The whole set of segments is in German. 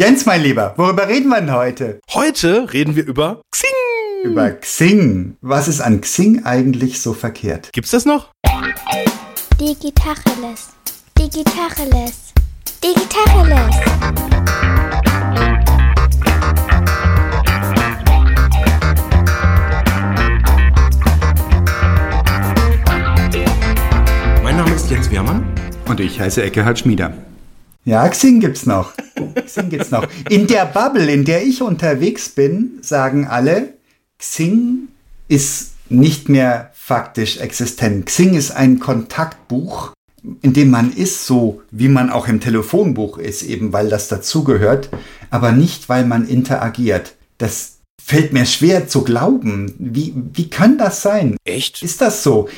Jens, mein Lieber, worüber reden wir denn heute? Heute reden wir über Xing. Über Xing. Was ist an Xing eigentlich so verkehrt? Gibt's das noch? Digitacheles. Digitacheles. Digitacheles. Mein Name ist Jens Wehrmann. Und ich heiße Eckehard Schmieder. Ja, Xing gibt's noch. Xing gibt's noch. In der Bubble, in der ich unterwegs bin, sagen alle, Xing ist nicht mehr faktisch existent. Xing ist ein Kontaktbuch, in dem man ist, so wie man auch im Telefonbuch ist, eben weil das dazugehört, aber nicht, weil man interagiert. Das fällt mir schwer zu glauben. Wie, wie kann das sein? Echt? Ist das so?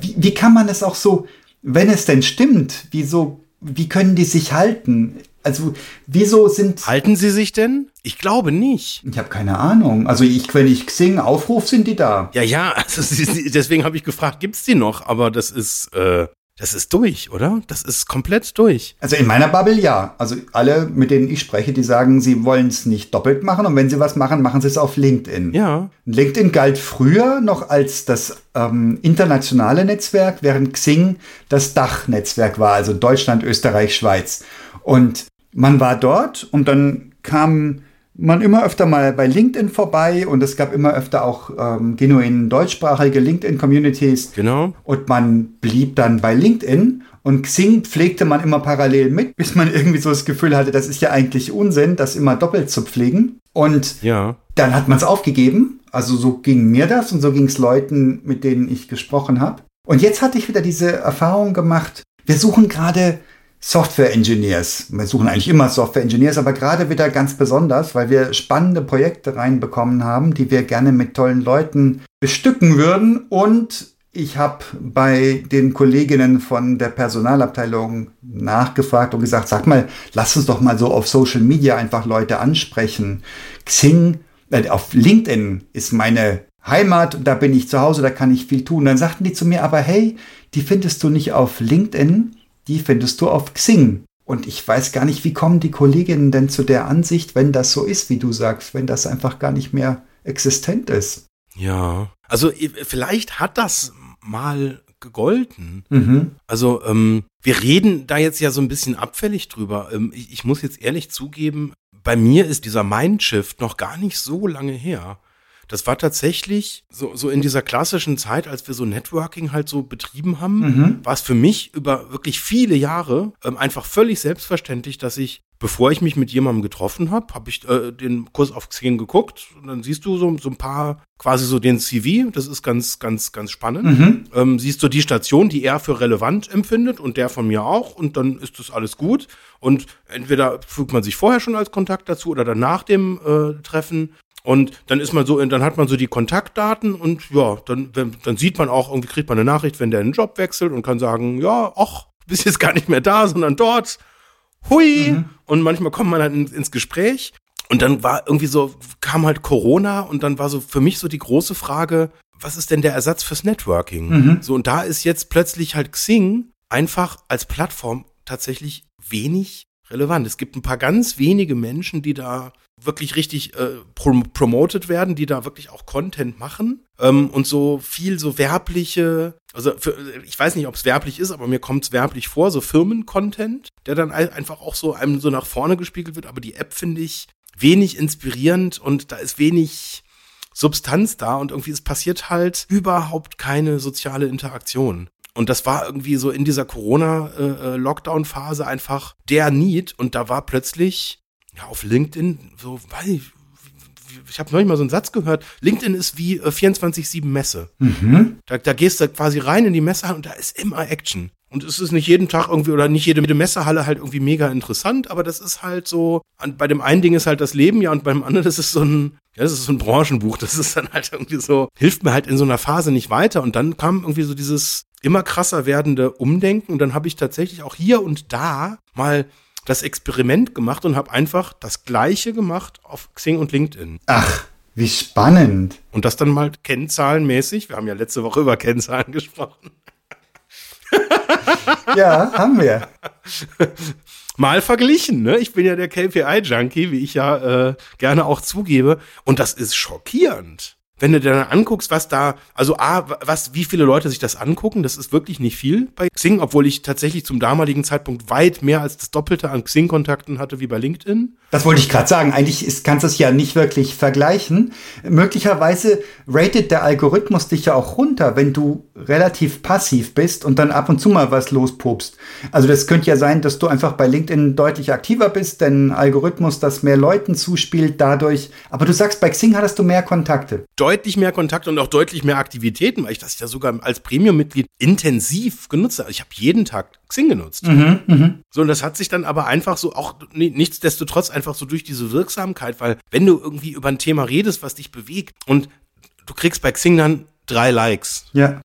Wie, wie kann man es auch so, wenn es denn stimmt, wieso, wie können die sich halten? Also, wieso sind. Halten sie sich denn? Ich glaube nicht. Ich habe keine Ahnung. Also, ich, wenn ich Xing aufruf, sind die da. Ja, ja, also deswegen habe ich gefragt, gibt's die noch? Aber das ist, äh, das ist durch, oder? Das ist komplett durch. Also, in meiner Bubble ja. Also, alle, mit denen ich spreche, die sagen, sie wollen es nicht doppelt machen. Und wenn sie was machen, machen sie es auf LinkedIn. Ja. LinkedIn galt früher noch als das ähm, internationale Netzwerk, während Xing das Dachnetzwerk war, also Deutschland, Österreich, Schweiz. Und man war dort und dann kam man immer öfter mal bei LinkedIn vorbei und es gab immer öfter auch ähm, genuin deutschsprachige LinkedIn-Communities. Genau. Und man blieb dann bei LinkedIn und Xing pflegte man immer parallel mit, bis man irgendwie so das Gefühl hatte, das ist ja eigentlich Unsinn, das immer doppelt zu pflegen. Und Ja. dann hat man es aufgegeben. Also so ging mir das und so ging es Leuten, mit denen ich gesprochen habe. Und jetzt hatte ich wieder diese Erfahrung gemacht. Wir suchen gerade Software Engineers. Wir suchen eigentlich immer Software Engineers, aber gerade wieder ganz besonders, weil wir spannende Projekte reinbekommen haben, die wir gerne mit tollen Leuten bestücken würden. Und ich habe bei den Kolleginnen von der Personalabteilung nachgefragt und gesagt, sag mal, lass uns doch mal so auf Social Media einfach Leute ansprechen. Xing, äh, auf LinkedIn ist meine Heimat, da bin ich zu Hause, da kann ich viel tun. Dann sagten die zu mir, aber hey, die findest du nicht auf LinkedIn, die findest du auf Xing. Und ich weiß gar nicht, wie kommen die Kolleginnen denn zu der Ansicht, wenn das so ist, wie du sagst, wenn das einfach gar nicht mehr existent ist. Ja. Also vielleicht hat das mal gegolten. Mhm. Also ähm, wir reden da jetzt ja so ein bisschen abfällig drüber. Ähm, ich, ich muss jetzt ehrlich zugeben, bei mir ist dieser Mindshift noch gar nicht so lange her. Das war tatsächlich so, so in dieser klassischen Zeit, als wir so Networking halt so betrieben haben, Mhm. war es für mich über wirklich viele Jahre ähm, einfach völlig selbstverständlich, dass ich, bevor ich mich mit jemandem getroffen habe, habe ich äh, den Kurs auf Xing geguckt und dann siehst du so, so ein paar, quasi so den CV, das ist ganz, ganz, ganz spannend. Mhm. Ähm, siehst du die Station, die er für relevant empfindet und der von mir auch und dann ist das alles gut. Und entweder fügt man sich vorher schon als Kontakt dazu oder dann nach dem äh, Treffen. Und dann ist man so, dann hat man so die Kontaktdaten und ja, dann, dann sieht man auch, irgendwie kriegt man eine Nachricht, wenn der einen Job wechselt und kann sagen, ja, ach, du bist jetzt gar nicht mehr da, sondern dort. Hui! Und manchmal kommt man dann ins, ins Gespräch. Und dann war irgendwie so, kam halt Corona und dann war so für mich so die große Frage, was ist denn der Ersatz fürs Networking? So, und da ist jetzt plötzlich halt Xing einfach als Plattform tatsächlich wenig relevant. Es gibt ein paar ganz wenige Menschen, die da wirklich richtig äh, prom promoted werden, die da wirklich auch Content machen ähm, und so viel so werbliche, also für, ich weiß nicht, ob es werblich ist, aber mir kommt es werblich vor, so Firmen-Content, der dann ein- einfach auch so einem so nach vorne gespiegelt wird, aber die App finde ich wenig inspirierend und da ist wenig Substanz da und irgendwie es passiert halt überhaupt keine soziale Interaktion. Und das war irgendwie so in dieser Corona-Lockdown-Phase einfach der Need und da war plötzlich ja auf LinkedIn so, weiß ich, ich habe neulich mal so einen Satz gehört, LinkedIn ist wie äh, 24-7 Messe. Mhm. Da, da gehst du quasi rein in die Messehalle und da ist immer Action. Und es ist nicht jeden Tag irgendwie oder nicht jede, jede Messehalle halt irgendwie mega interessant, aber das ist halt so, an, bei dem einen Ding ist halt das Leben, ja, und beim anderen das ist so ein, ja, das ist so ein Branchenbuch, das ist dann halt irgendwie so, hilft mir halt in so einer Phase nicht weiter. Und dann kam irgendwie so dieses immer krasser werdende Umdenken und dann habe ich tatsächlich auch hier und da mal das Experiment gemacht und habe einfach das Gleiche gemacht auf Xing und LinkedIn. Ach, wie spannend. Und das dann mal kennzahlenmäßig. Wir haben ja letzte Woche über Kennzahlen gesprochen. Ja, haben wir. mal verglichen. Ne? Ich bin ja der KPI-Junkie, wie ich ja äh, gerne auch zugebe. Und das ist schockierend wenn du dir dann anguckst, was da, also A, was, wie viele Leute sich das angucken, das ist wirklich nicht viel bei Xing, obwohl ich tatsächlich zum damaligen Zeitpunkt weit mehr als das Doppelte an Xing-Kontakten hatte wie bei LinkedIn. Das wollte ich gerade sagen. Eigentlich ist, kannst du es ja nicht wirklich vergleichen. Möglicherweise ratet der Algorithmus dich ja auch runter, wenn du relativ passiv bist und dann ab und zu mal was lospopst. Also das könnte ja sein, dass du einfach bei LinkedIn deutlich aktiver bist, denn Algorithmus das mehr Leuten zuspielt dadurch. Aber du sagst, bei Xing hattest du mehr Kontakte. Deutlich mehr Kontakte und auch deutlich mehr Aktivitäten, weil ich das ja sogar als Premium-Mitglied intensiv genutzt habe. Ich habe jeden Tag Xing genutzt. Mhm, mh. So, und das hat sich dann aber einfach so auch nichtsdestotrotz einfach so durch diese Wirksamkeit, weil wenn du irgendwie über ein Thema redest, was dich bewegt und du kriegst bei Xing dann drei Likes. Ja.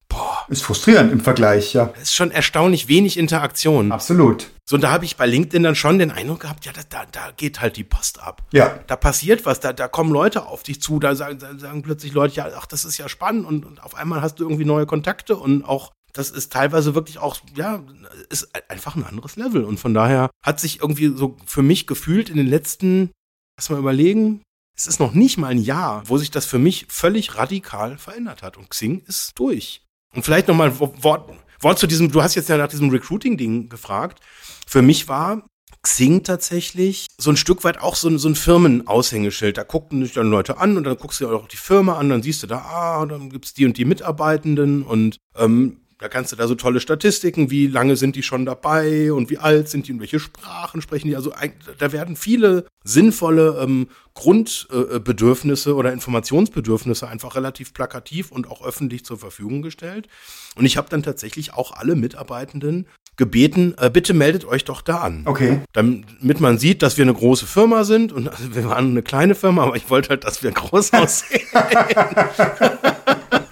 Ist frustrierend im Vergleich, ja. Das ist schon erstaunlich wenig Interaktion. Absolut. So, und da habe ich bei LinkedIn dann schon den Eindruck gehabt, ja, da, da, da geht halt die Post ab. Ja. Da passiert was, da, da kommen Leute auf dich zu, da sagen, da sagen plötzlich Leute, ja, ach, das ist ja spannend und, und auf einmal hast du irgendwie neue Kontakte und auch das ist teilweise wirklich auch, ja, ist einfach ein anderes Level. Und von daher hat sich irgendwie so für mich gefühlt in den letzten, lass mal überlegen, es ist noch nicht mal ein Jahr, wo sich das für mich völlig radikal verändert hat. Und Xing ist durch. Und vielleicht nochmal ein Wort, Wort zu diesem, du hast jetzt ja nach diesem Recruiting-Ding gefragt. Für mich war Xing tatsächlich so ein Stück weit auch so ein, so ein Firmenaushängeschild. Da gucken sich dann Leute an und dann guckst du dir auch die Firma an, dann siehst du da, ah, dann gibt's die und die Mitarbeitenden und ähm, da kannst du da so tolle Statistiken, wie lange sind die schon dabei und wie alt sind die und welche Sprachen sprechen die. Also da werden viele sinnvolle ähm, Grundbedürfnisse äh, oder Informationsbedürfnisse einfach relativ plakativ und auch öffentlich zur Verfügung gestellt. Und ich habe dann tatsächlich auch alle Mitarbeitenden gebeten, äh, bitte meldet euch doch da an. Okay. Damit man sieht, dass wir eine große Firma sind. Und also wir waren eine kleine Firma, aber ich wollte halt, dass wir groß aussehen.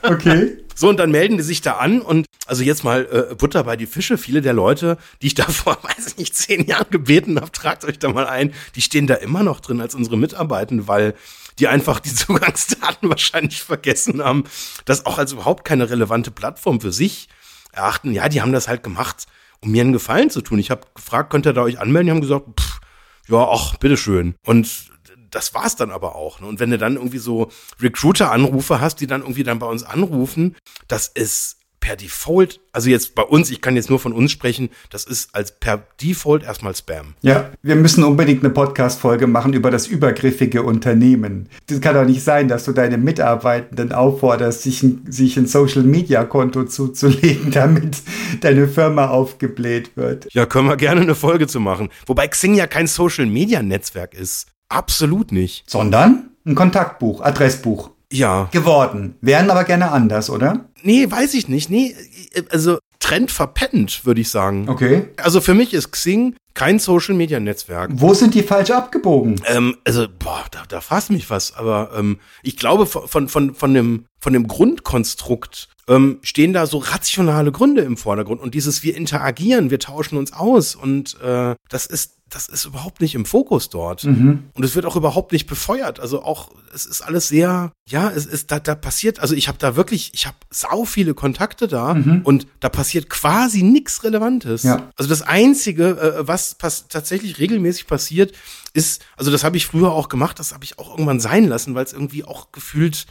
okay. So, und dann melden die sich da an und also jetzt mal äh, Butter bei die Fische. Viele der Leute, die ich da vor, weiß ich nicht, zehn Jahren gebeten habe, tragt euch da mal ein, die stehen da immer noch drin als unsere Mitarbeitenden, weil die einfach die Zugangsdaten wahrscheinlich vergessen haben, das auch als überhaupt keine relevante Plattform für sich erachten. Ja, die haben das halt gemacht, um mir einen Gefallen zu tun. Ich habe gefragt, könnt ihr da euch anmelden? Die haben gesagt, pff, ja, ach, bitteschön. Und das war's dann aber auch. Ne? Und wenn du dann irgendwie so Recruiter-Anrufe hast, die dann irgendwie dann bei uns anrufen, das ist per Default, also jetzt bei uns, ich kann jetzt nur von uns sprechen, das ist als per Default erstmal Spam. Ja, wir müssen unbedingt eine Podcast-Folge machen über das übergriffige Unternehmen. Das kann doch nicht sein, dass du deine Mitarbeitenden aufforderst, sich ein, sich ein Social-Media-Konto zuzulegen, damit deine Firma aufgebläht wird. Ja, können wir gerne eine Folge zu machen. Wobei Xing ja kein Social-Media-Netzwerk ist. Absolut nicht. Sondern ein Kontaktbuch, Adressbuch. Ja. Geworden. Wären aber gerne anders, oder? Nee, weiß ich nicht. Nee, also Trend verpennt, würde ich sagen. Okay. Also für mich ist Xing kein Social Media Netzwerk. Wo sind die falsch abgebogen? Ähm, also, boah, da, da fasst mich was. Aber ähm, ich glaube, von, von, von, dem, von dem Grundkonstrukt ähm, stehen da so rationale Gründe im Vordergrund. Und dieses, wir interagieren, wir tauschen uns aus. Und äh, das ist das ist überhaupt nicht im Fokus dort. Mhm. Und es wird auch überhaupt nicht befeuert. Also auch, es ist alles sehr, ja, es ist, da, da passiert, also ich habe da wirklich, ich habe sau viele Kontakte da mhm. und da passiert quasi nichts Relevantes. Ja. Also das Einzige, äh, was tatsächlich regelmäßig passiert, ist, also das habe ich früher auch gemacht, das habe ich auch irgendwann sein lassen, weil es irgendwie auch gefühlt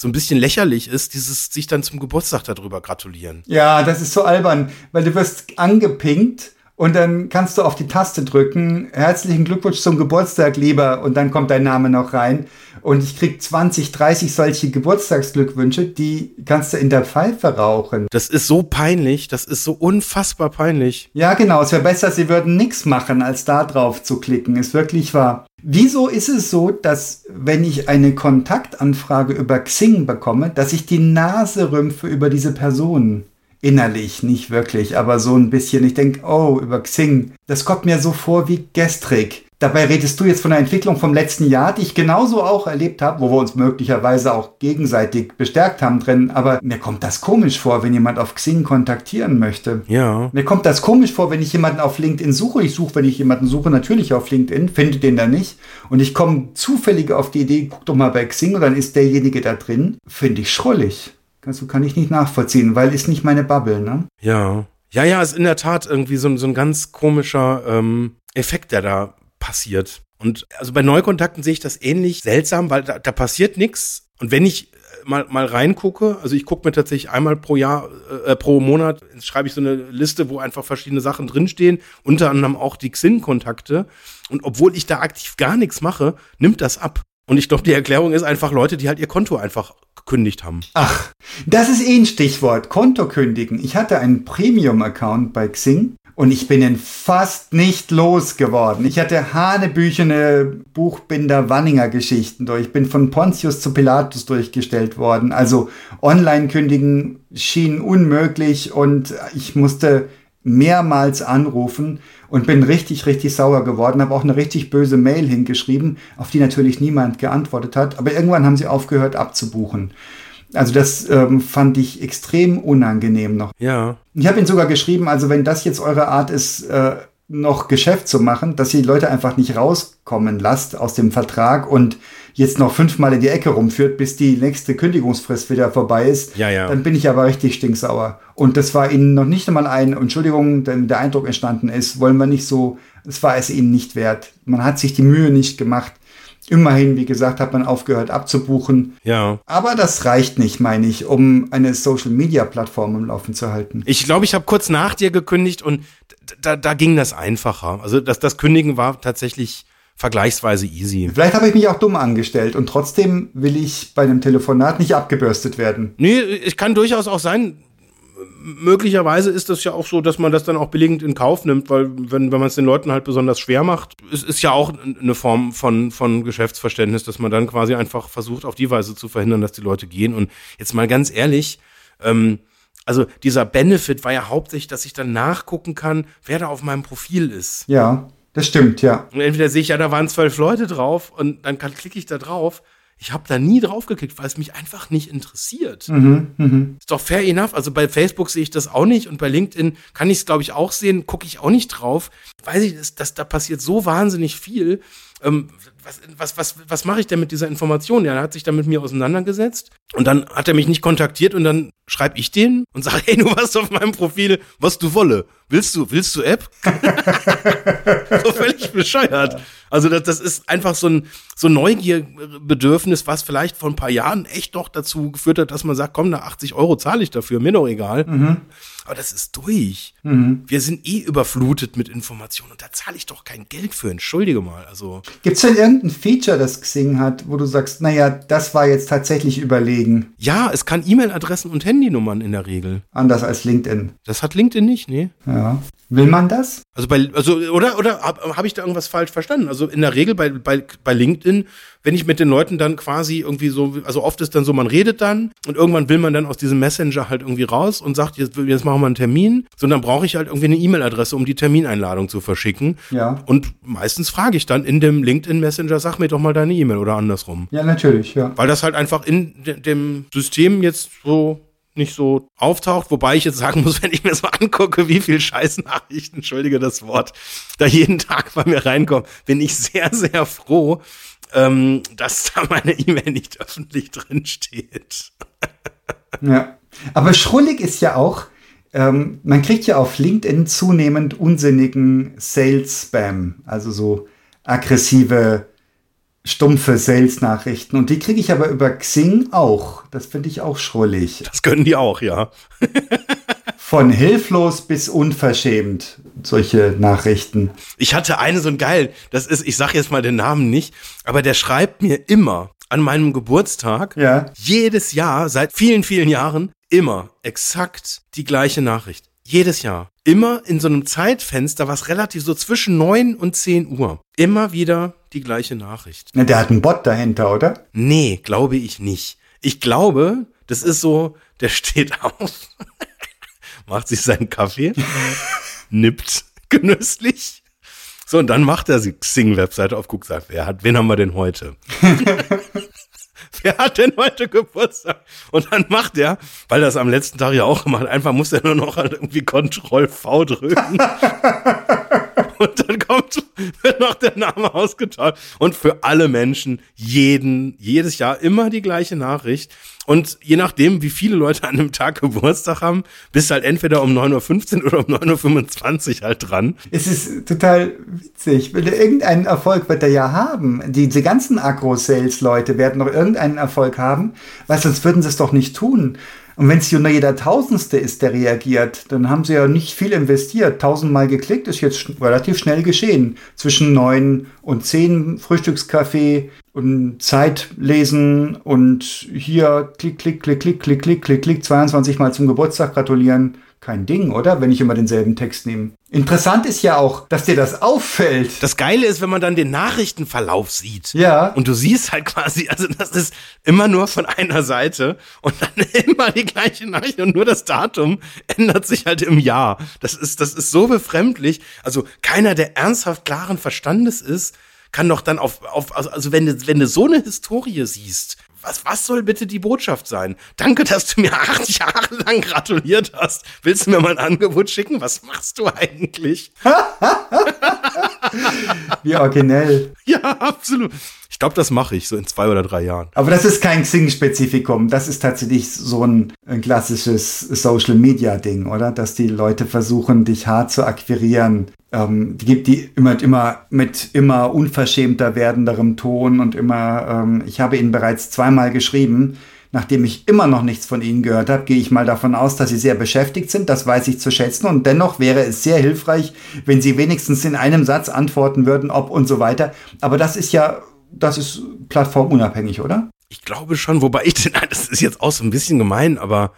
so ein bisschen lächerlich ist, dieses sich dann zum Geburtstag darüber gratulieren. Ja, das ist so albern, weil du wirst angepinkt und dann kannst du auf die Taste drücken. Herzlichen Glückwunsch zum Geburtstag, lieber. Und dann kommt dein Name noch rein. Und ich krieg 20, 30 solche Geburtstagsglückwünsche, die kannst du in der Pfeife rauchen. Das ist so peinlich. Das ist so unfassbar peinlich. Ja, genau. Es wäre besser, sie würden nichts machen, als da drauf zu klicken. Ist wirklich wahr. Wieso ist es so, dass wenn ich eine Kontaktanfrage über Xing bekomme, dass ich die Nase rümpfe über diese Person? Innerlich nicht wirklich, aber so ein bisschen. Ich denke, oh, über Xing, das kommt mir so vor wie gestrig. Dabei redest du jetzt von der Entwicklung vom letzten Jahr, die ich genauso auch erlebt habe, wo wir uns möglicherweise auch gegenseitig bestärkt haben drin. Aber mir kommt das komisch vor, wenn jemand auf Xing kontaktieren möchte. Ja. Mir kommt das komisch vor, wenn ich jemanden auf LinkedIn suche. Ich suche, wenn ich jemanden suche, natürlich auf LinkedIn, finde den da nicht. Und ich komme zufällig auf die Idee, guck doch mal bei Xing und dann ist derjenige da drin. Finde ich schrullig. Also kann ich nicht nachvollziehen, weil ist nicht meine Bubble, ne? Ja. Ja, ja, ist in der Tat irgendwie so, so ein ganz komischer, ähm, Effekt, der da passiert. Und also bei Neukontakten sehe ich das ähnlich seltsam, weil da, da passiert nichts. Und wenn ich mal, mal reingucke, also ich gucke mir tatsächlich einmal pro Jahr, äh, pro Monat, schreibe ich so eine Liste, wo einfach verschiedene Sachen drinstehen, unter anderem auch die Xin-Kontakte. Und obwohl ich da aktiv gar nichts mache, nimmt das ab. Und ich glaube, die Erklärung ist einfach Leute, die halt ihr Konto einfach gekündigt haben. Ach, das ist eh ein Stichwort. Konto kündigen. Ich hatte einen Premium-Account bei Xing und ich bin ihn fast nicht losgeworden. Ich hatte hanebüchene Buchbinder Wanninger Geschichten durch. Ich bin von Pontius zu Pilatus durchgestellt worden. Also online kündigen schien unmöglich und ich musste mehrmals anrufen und bin richtig, richtig sauer geworden. Habe auch eine richtig böse Mail hingeschrieben, auf die natürlich niemand geantwortet hat. Aber irgendwann haben sie aufgehört abzubuchen. Also das ähm, fand ich extrem unangenehm noch. Ja. Ich habe ihn sogar geschrieben, also wenn das jetzt eure Art ist, äh, noch Geschäft zu machen, dass ihr die Leute einfach nicht rauskommen lasst aus dem Vertrag und jetzt noch fünfmal in die Ecke rumführt, bis die nächste Kündigungsfrist wieder vorbei ist, Ja, ja. dann bin ich aber richtig stinksauer. Und das war ihnen noch nicht einmal ein, Entschuldigung, denn der Eindruck entstanden ist, wollen wir nicht so, es war es ihnen nicht wert. Man hat sich die Mühe nicht gemacht. Immerhin, wie gesagt, hat man aufgehört abzubuchen. Ja. Aber das reicht nicht, meine ich, um eine Social-Media-Plattform im Laufen zu halten. Ich glaube, ich habe kurz nach dir gekündigt und da, da ging das einfacher. Also das, das Kündigen war tatsächlich vergleichsweise easy. Vielleicht habe ich mich auch dumm angestellt und trotzdem will ich bei einem Telefonat nicht abgebürstet werden. Nee, es kann durchaus auch sein. Möglicherweise ist das ja auch so, dass man das dann auch billigend in Kauf nimmt, weil wenn, wenn man es den Leuten halt besonders schwer macht, es ist ja auch eine Form von, von Geschäftsverständnis, dass man dann quasi einfach versucht, auf die Weise zu verhindern, dass die Leute gehen. Und jetzt mal ganz ehrlich, ähm, also dieser Benefit war ja hauptsächlich, dass ich dann nachgucken kann, wer da auf meinem Profil ist. Ja, das stimmt, ja. Und entweder sehe ich ja, da waren zwölf Leute drauf und dann kann, klicke ich da drauf. Ich habe da nie drauf geklickt, weil es mich einfach nicht interessiert. Ist doch fair enough. Also bei Facebook sehe ich das auch nicht und bei LinkedIn kann ich es, glaube ich, auch sehen, gucke ich auch nicht drauf. Weiß ich, dass, dass da passiert so wahnsinnig viel. Ähm, was, was, was, was mache ich denn mit dieser Information? Ja, er hat sich dann mit mir auseinandergesetzt und dann hat er mich nicht kontaktiert und dann schreibe ich den und sage, hey, du warst auf meinem Profil, was du wolle. Willst du, willst du App? so völlig bescheuert. Also das, das ist einfach so ein, so ein Neugierbedürfnis, was vielleicht vor ein paar Jahren echt noch dazu geführt hat, dass man sagt, komm, da 80 Euro zahle ich dafür, mir doch egal. Aber das ist durch. Wir sind eh überflutet mit Informationen und da zahle ich doch kein Geld für, entschuldige mal. Also Gibt's denn irgendein Feature, das Xing hat, wo du sagst, naja, das war jetzt tatsächlich überlegen, ja, es kann E-Mail-Adressen und Handynummern in der Regel. anders als LinkedIn? Das hat LinkedIn nicht, nee. Ja. Will man das? Also bei, also, oder, oder habe hab ich da irgendwas falsch verstanden? Also in der Regel bei, bei, bei LinkedIn, wenn ich mit den Leuten dann quasi irgendwie so, also oft ist dann so, man redet dann und irgendwann will man dann aus diesem Messenger halt irgendwie raus und sagt, jetzt, jetzt machen wir einen Termin, sondern brauche ich halt irgendwie eine E-Mail-Adresse, um die Termineinladung zu verschicken. Ja. Und meistens frage ich dann in dem LinkedIn Messenger, sag mir doch mal deine E-Mail oder andersrum. Ja, natürlich, ja. Weil das halt einfach in de dem System jetzt so nicht so auftaucht, wobei ich jetzt sagen muss, wenn ich mir so angucke, wie viel Scheißnachrichten, entschuldige das Wort, da jeden Tag bei mir reinkommen, bin ich sehr, sehr froh, ähm, dass da meine E-Mail nicht öffentlich drin steht. Ja. Aber schrullig ist ja auch, ähm, man kriegt ja auf LinkedIn zunehmend unsinnigen Sales-Spam, also so aggressive, stumpfe Sales-Nachrichten. Und die kriege ich aber über Xing auch. Das finde ich auch schrullig. Das können die auch, ja. Von hilflos bis unverschämt, solche Nachrichten. Ich hatte eine so ein geil, das ist, ich sag jetzt mal den Namen nicht, aber der schreibt mir immer an meinem Geburtstag, Ja. jedes Jahr, seit vielen, vielen Jahren, immer exakt die gleiche Nachricht. Jedes Jahr. Immer in so einem Zeitfenster, was relativ so zwischen neun und zehn Uhr. Immer wieder die gleiche Nachricht. Na, der hat einen Bot dahinter, oder? Nee, glaube ich nicht. Ich glaube, das ist so, der steht auf, macht sich seinen Kaffee, nippt genüsslich. So, und dann macht er die Xing-Webseite auf, guckt, sagt, wer hat, wen haben wir denn heute? wer hat denn heute Geburtstag? Und dann macht er, weil das am letzten Tag ja auch gemacht, einfach muss er nur noch irgendwie Ctrl V drücken. Und dann kommt, wird noch der Name ausgetauscht. Und für alle Menschen jeden, jedes Jahr immer die gleiche Nachricht. Und je nachdem, wie viele Leute an einem Tag Geburtstag haben, bist halt entweder um 9.15 Uhr oder um 9.25 Uhr halt dran. Es ist total witzig. Irgendeinen Erfolg wird er ja haben. Diese ganzen Agro-Sales-Leute werden noch irgendeinen Erfolg haben, weil sonst würden sie es doch nicht tun. Und wenn es nur jeder Tausendste ist, der reagiert, dann haben sie ja nicht viel investiert. Tausendmal geklickt ist jetzt relativ schnell geschehen. Zwischen neun und zehn Frühstückskaffee und Zeit lesen und hier klick, klick, klick, klick, klick, klick, klick, klick, 22 Mal zum Geburtstag gratulieren kein Ding, oder? Wenn ich immer denselben Text nehme. Interessant ist ja auch, dass dir das auffällt. Das Geile ist, wenn man dann den Nachrichtenverlauf sieht. Ja. Und du siehst halt quasi, also das ist immer nur von einer Seite und dann immer die gleiche Nachricht und nur das Datum ändert sich halt im Jahr. Das ist, das ist so befremdlich. Also keiner, der ernsthaft klaren Verstandes ist, kann doch dann auf, auf also, also wenn du, wenn du so eine Historie siehst, was, was soll bitte die Botschaft sein? Danke, dass du mir acht Jahre lang gratuliert hast. Willst du mir mal ein Angebot schicken? Was machst du eigentlich? Wie originell. Ja, absolut. Ich glaube, das mache ich so in zwei oder drei Jahren. Aber das ist kein Xing-Spezifikum. Das ist tatsächlich so ein, ein klassisches Social-Media-Ding, oder? Dass die Leute versuchen, dich hart zu akquirieren. Ähm, die gibt die immer, immer mit immer unverschämter werdenderem Ton und immer, ähm, ich habe ihnen bereits zweimal geschrieben, Nachdem ich immer noch nichts von Ihnen gehört habe, gehe ich mal davon aus, dass Sie sehr beschäftigt sind. Das weiß ich zu schätzen. Und dennoch wäre es sehr hilfreich, wenn Sie wenigstens in einem Satz antworten würden, ob und so weiter. Aber das ist ja, das ist plattformunabhängig, oder? Ich glaube schon, wobei ich, das ist jetzt auch so ein bisschen gemein, aber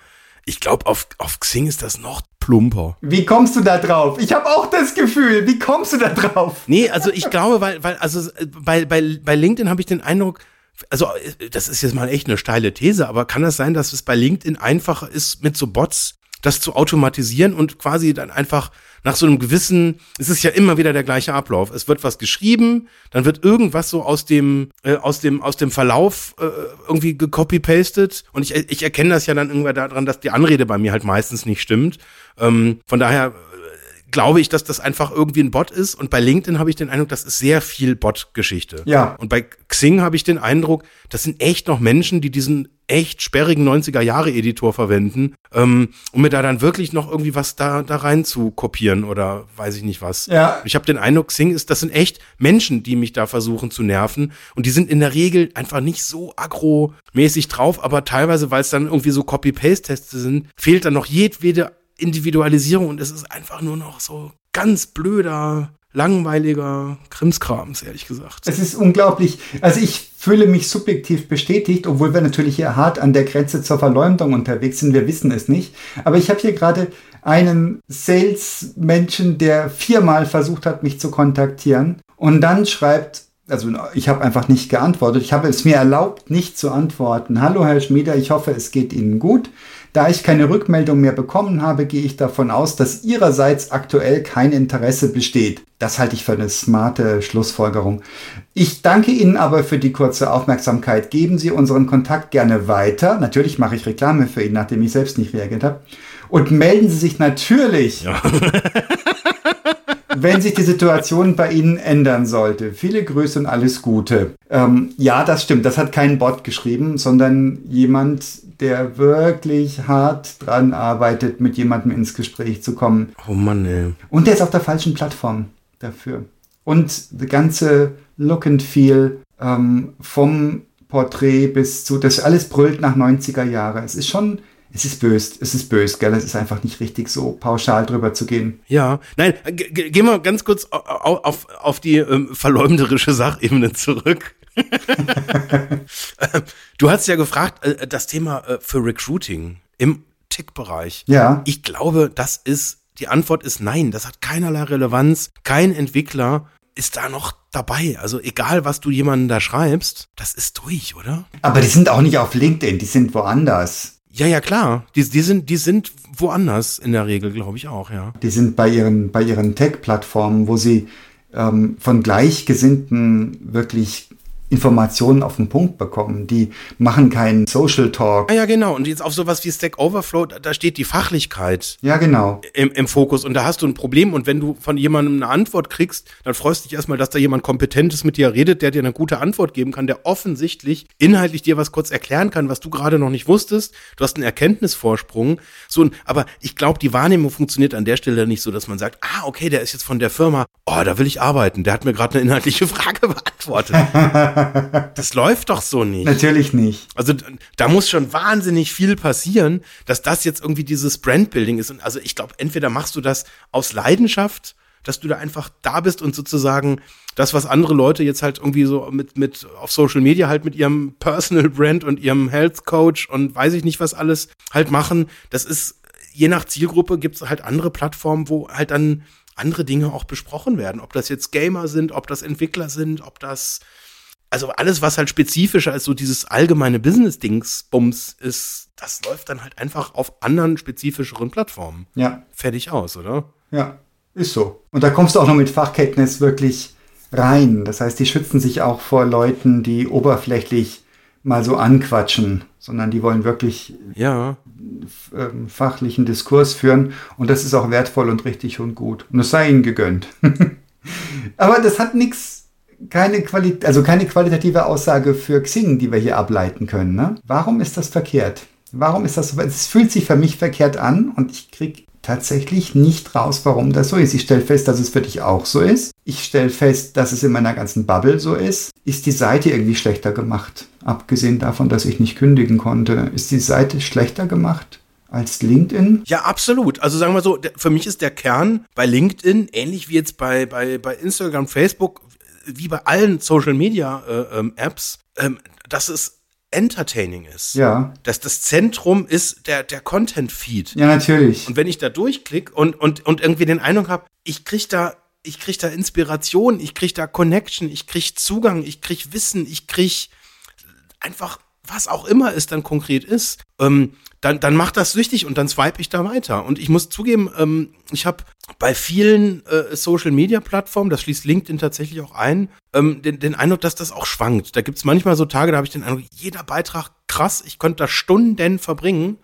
ich glaube, auf, auf Xing ist das noch plumper. Wie kommst du da drauf? Ich habe auch das Gefühl. Wie kommst du da drauf? Nee, also ich glaube, weil, weil, also bei, bei, bei LinkedIn habe ich den Eindruck, also das ist jetzt mal echt eine steile These, aber kann das sein, dass es bei LinkedIn einfacher ist, mit so Bots das zu automatisieren und quasi dann einfach nach so einem gewissen, es ist ja immer wieder der gleiche Ablauf. Es wird was geschrieben, dann wird irgendwas so aus dem, äh, aus dem, aus dem Verlauf äh, irgendwie gecopy-pastet und ich, ich erkenne das ja dann irgendwann daran, dass die Anrede bei mir halt meistens nicht stimmt. Ähm, von daher glaube ich, dass das einfach irgendwie ein Bot ist. Und bei LinkedIn habe ich den Eindruck, das ist sehr viel Bot-Geschichte. Ja. Und bei Xing habe ich den Eindruck, das sind echt noch Menschen, die diesen echt sperrigen 90er-Jahre-Editor verwenden, ähm, um mir da dann wirklich noch irgendwie was da, da rein zu kopieren oder weiß ich nicht was. Ja. Ich habe den Eindruck, Xing ist, das sind echt Menschen, die mich da versuchen zu nerven. Und die sind in der Regel einfach nicht so agro-mäßig drauf, aber teilweise, weil es dann irgendwie so Copy-Paste-Tests sind, fehlt dann noch jedwede Individualisierung und es ist einfach nur noch so ganz blöder, langweiliger Krimskrams, ehrlich gesagt. Es ist unglaublich. Also ich fühle mich subjektiv bestätigt, obwohl wir natürlich hier hart an der Grenze zur Verleumdung unterwegs sind. Wir wissen es nicht. Aber ich habe hier gerade einen Sales-Menschen, der viermal versucht hat, mich zu kontaktieren und dann schreibt, also ich habe einfach nicht geantwortet. Ich habe es mir erlaubt, nicht zu antworten. Hallo Herr Schmieder, ich hoffe, es geht Ihnen gut. Da ich keine Rückmeldung mehr bekommen habe, gehe ich davon aus, dass Ihrerseits aktuell kein Interesse besteht. Das halte ich für eine smarte Schlussfolgerung. Ich danke Ihnen aber für die kurze Aufmerksamkeit. Geben Sie unseren Kontakt gerne weiter. Natürlich mache ich Reklame für ihn, nachdem ich selbst nicht reagiert habe. Und melden Sie sich natürlich. Ja. wenn sich die Situation bei Ihnen ändern sollte. Viele Grüße und alles Gute. Ähm, ja, das stimmt. Das hat kein Bot geschrieben, sondern jemand, der wirklich hart dran arbeitet, mit jemandem ins Gespräch zu kommen. Oh Mann, ey. Und der ist auf der falschen Plattform dafür. Und die ganze Look and Feel ähm, vom Porträt bis zu, das alles brüllt nach 90er Jahre. Es ist schon es ist böse, es ist böse, gell? Es ist einfach nicht richtig, so pauschal drüber zu gehen. Ja, nein, gehen wir ganz kurz auf, auf, auf die ähm, verleumderische Sachebene zurück. du hast ja gefragt, äh, das Thema äh, für Recruiting im Tick-Bereich. Ja. Ich glaube, das ist, die Antwort ist nein, das hat keinerlei Relevanz. Kein Entwickler ist da noch dabei. Also egal, was du jemanden da schreibst, das ist durch, oder? Aber die sind auch nicht auf LinkedIn, die sind woanders. Ja, ja, klar. Die, die, sind, die sind woanders in der Regel, glaube ich auch, ja. Die sind bei ihren, bei ihren Tech-Plattformen, wo sie ähm, von Gleichgesinnten wirklich Informationen auf den Punkt bekommen. Die machen keinen Social Talk. Ah ja, genau. Und jetzt auf sowas wie Stack Overflow, da, da steht die Fachlichkeit Ja, genau. im, im Fokus und da hast du ein Problem und wenn du von jemandem eine Antwort kriegst, dann freust du dich erstmal, dass da jemand Kompetentes mit dir redet, der dir eine gute Antwort geben kann, der offensichtlich inhaltlich dir was kurz erklären kann, was du gerade noch nicht wusstest. Du hast einen Erkenntnisvorsprung. So, aber ich glaube, die Wahrnehmung funktioniert an der Stelle nicht so, dass man sagt, ah, okay, der ist jetzt von der Firma, oh, da will ich arbeiten. Der hat mir gerade eine inhaltliche Frage beantwortet. das läuft doch so nicht. Natürlich nicht. Also da muss schon wahnsinnig viel passieren, dass das jetzt irgendwie dieses Brandbuilding ist. Und also ich glaube, entweder machst du das aus Leidenschaft, dass du da einfach da bist und sozusagen das, was andere Leute jetzt halt irgendwie so mit, mit auf Social Media halt mit ihrem Personal Brand und ihrem Health Coach und weiß ich nicht was alles halt machen, das ist, je nach Zielgruppe gibt es halt andere Plattformen, wo halt dann andere Dinge auch besprochen werden. Ob das jetzt Gamer sind, ob das Entwickler sind, ob das also alles, was halt spezifischer als so dieses allgemeine Business-Dings-Bums ist, das läuft dann halt einfach auf anderen spezifischeren Plattformen. Ja, Fertig aus, oder? ja, ist so. Und da kommst du auch noch mit Fachkenntnis wirklich rein. Das heißt, die schützen sich auch vor Leuten, die oberflächlich mal so anquatschen, sondern die wollen wirklich Ja. ähm, fachlichen Diskurs führen. Und das ist auch wertvoll und richtig und gut. Und es sei ihnen gegönnt. Aber das hat nichts, keine Quali also keine qualitative Aussage für Xing, die wir hier ableiten können. Ne? Warum ist das verkehrt? Warum ist das so? Es fühlt sich für mich verkehrt an und ich krieg tatsächlich nicht raus, warum das so ist. Ich stelle fest, dass es für dich auch so ist. Ich stelle fest, dass es in meiner ganzen Bubble so ist. Ist die Seite irgendwie schlechter gemacht? Abgesehen davon, dass ich nicht kündigen konnte, ist die Seite schlechter gemacht als LinkedIn? Ja, absolut. Also sagen wir so, für mich ist der Kern bei LinkedIn ähnlich wie jetzt bei, bei, bei Instagram, Facebook, wie bei allen Social Media äh, ähm, Apps, ähm, dass es entertaining ist. Ja. Dass das Zentrum ist der, der Content-Feed. Ja, natürlich. Und wenn ich da durchklicke und, und, und irgendwie den Eindruck habe, ich krieg da, ich krieg da Inspiration, ich krieg da Connection, ich krieg Zugang, ich krieg Wissen, ich krieg einfach was auch immer es dann konkret ist, ähm, dann, dann macht das süchtig und dann swipe ich da weiter. Und ich muss zugeben, ähm, ich habe bei vielen äh, Social-Media-Plattformen, das schließt LinkedIn tatsächlich auch ein, ähm, den, den Eindruck, dass das auch schwankt. Da gibt's manchmal so Tage, da habe ich den Eindruck, jeder Beitrag krass, ich könnte da Stunden verbringen.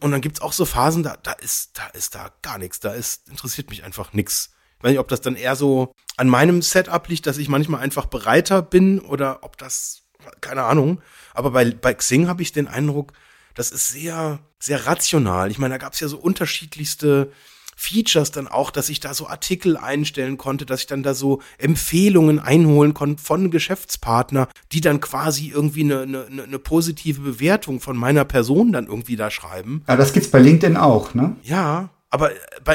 Und dann gibt's auch so Phasen, da, da ist, da ist da gar nichts, da ist, interessiert mich einfach nix. Ich weiß nicht, ob das dann eher so an meinem Setup liegt, dass ich manchmal einfach bereiter bin oder ob das, keine Ahnung. Aber bei, bei Xing habe ich den Eindruck, das ist sehr, sehr rational. Ich meine, da gab es ja so unterschiedlichste Features dann auch, dass ich da so Artikel einstellen konnte, dass ich dann da so Empfehlungen einholen konnte von Geschäftspartner, die dann quasi irgendwie eine, eine, eine positive Bewertung von meiner Person dann irgendwie da schreiben. Ja, das gibt's bei LinkedIn auch, ne? Ja, aber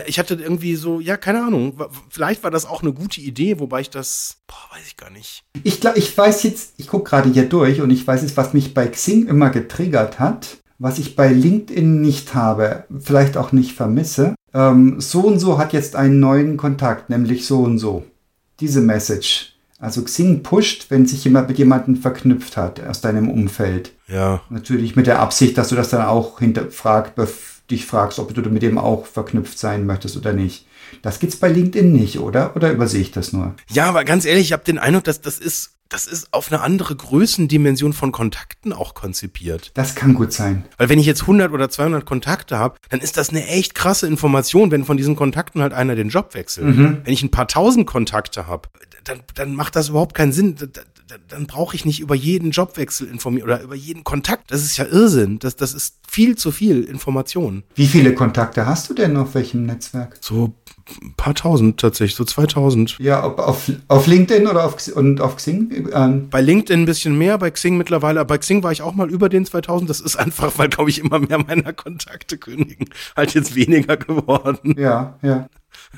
ich hatte irgendwie so, ja, keine Ahnung, vielleicht war das auch eine gute Idee, wobei ich das, boah, weiß ich gar nicht. Ich glaube, ich weiß jetzt, ich gucke gerade hier durch und ich weiß jetzt, was mich bei Xing immer getriggert hat, was ich bei LinkedIn nicht habe, vielleicht auch nicht vermisse. Ähm, so und so hat jetzt einen neuen Kontakt, nämlich so und so. Diese Message. Also Xing pusht, wenn sich jemand mit jemandem verknüpft hat aus deinem Umfeld. Ja, Natürlich mit der Absicht, dass du das dann auch hinterfragt, dich fragst, ob du mit dem auch verknüpft sein möchtest oder nicht. Das gibt's bei LinkedIn nicht, oder? Oder übersehe ich das nur? Ja, aber ganz ehrlich, ich habe den Eindruck, dass das ist, das ist auf eine andere Größendimension von Kontakten auch konzipiert. Das kann gut sein. Weil wenn ich jetzt 100 oder 200 Kontakte habe, dann ist das eine echt krasse Information, wenn von diesen Kontakten halt einer den Job wechselt. Wenn ich ein paar tausend Kontakte habe, dann, dann macht das überhaupt keinen Sinn. Da- da- Dann brauche ich nicht über jeden Jobwechsel informieren oder über jeden Kontakt. Das ist ja Irrsinn. Das, das ist viel zu viel Information. Wie viele Kontakte hast du denn auf welchem Netzwerk? So ein paar tausend tatsächlich, so 2000. Ja, ob auf, auf LinkedIn oder auf, und auf Xing? Ähm, Bei LinkedIn ein bisschen mehr, bei Xing mittlerweile. Aber bei Xing war ich auch mal über den 2000. Das ist einfach, weil, glaube ich, immer mehr meiner Kontakte kündigen. Halt jetzt weniger geworden. ja, ja.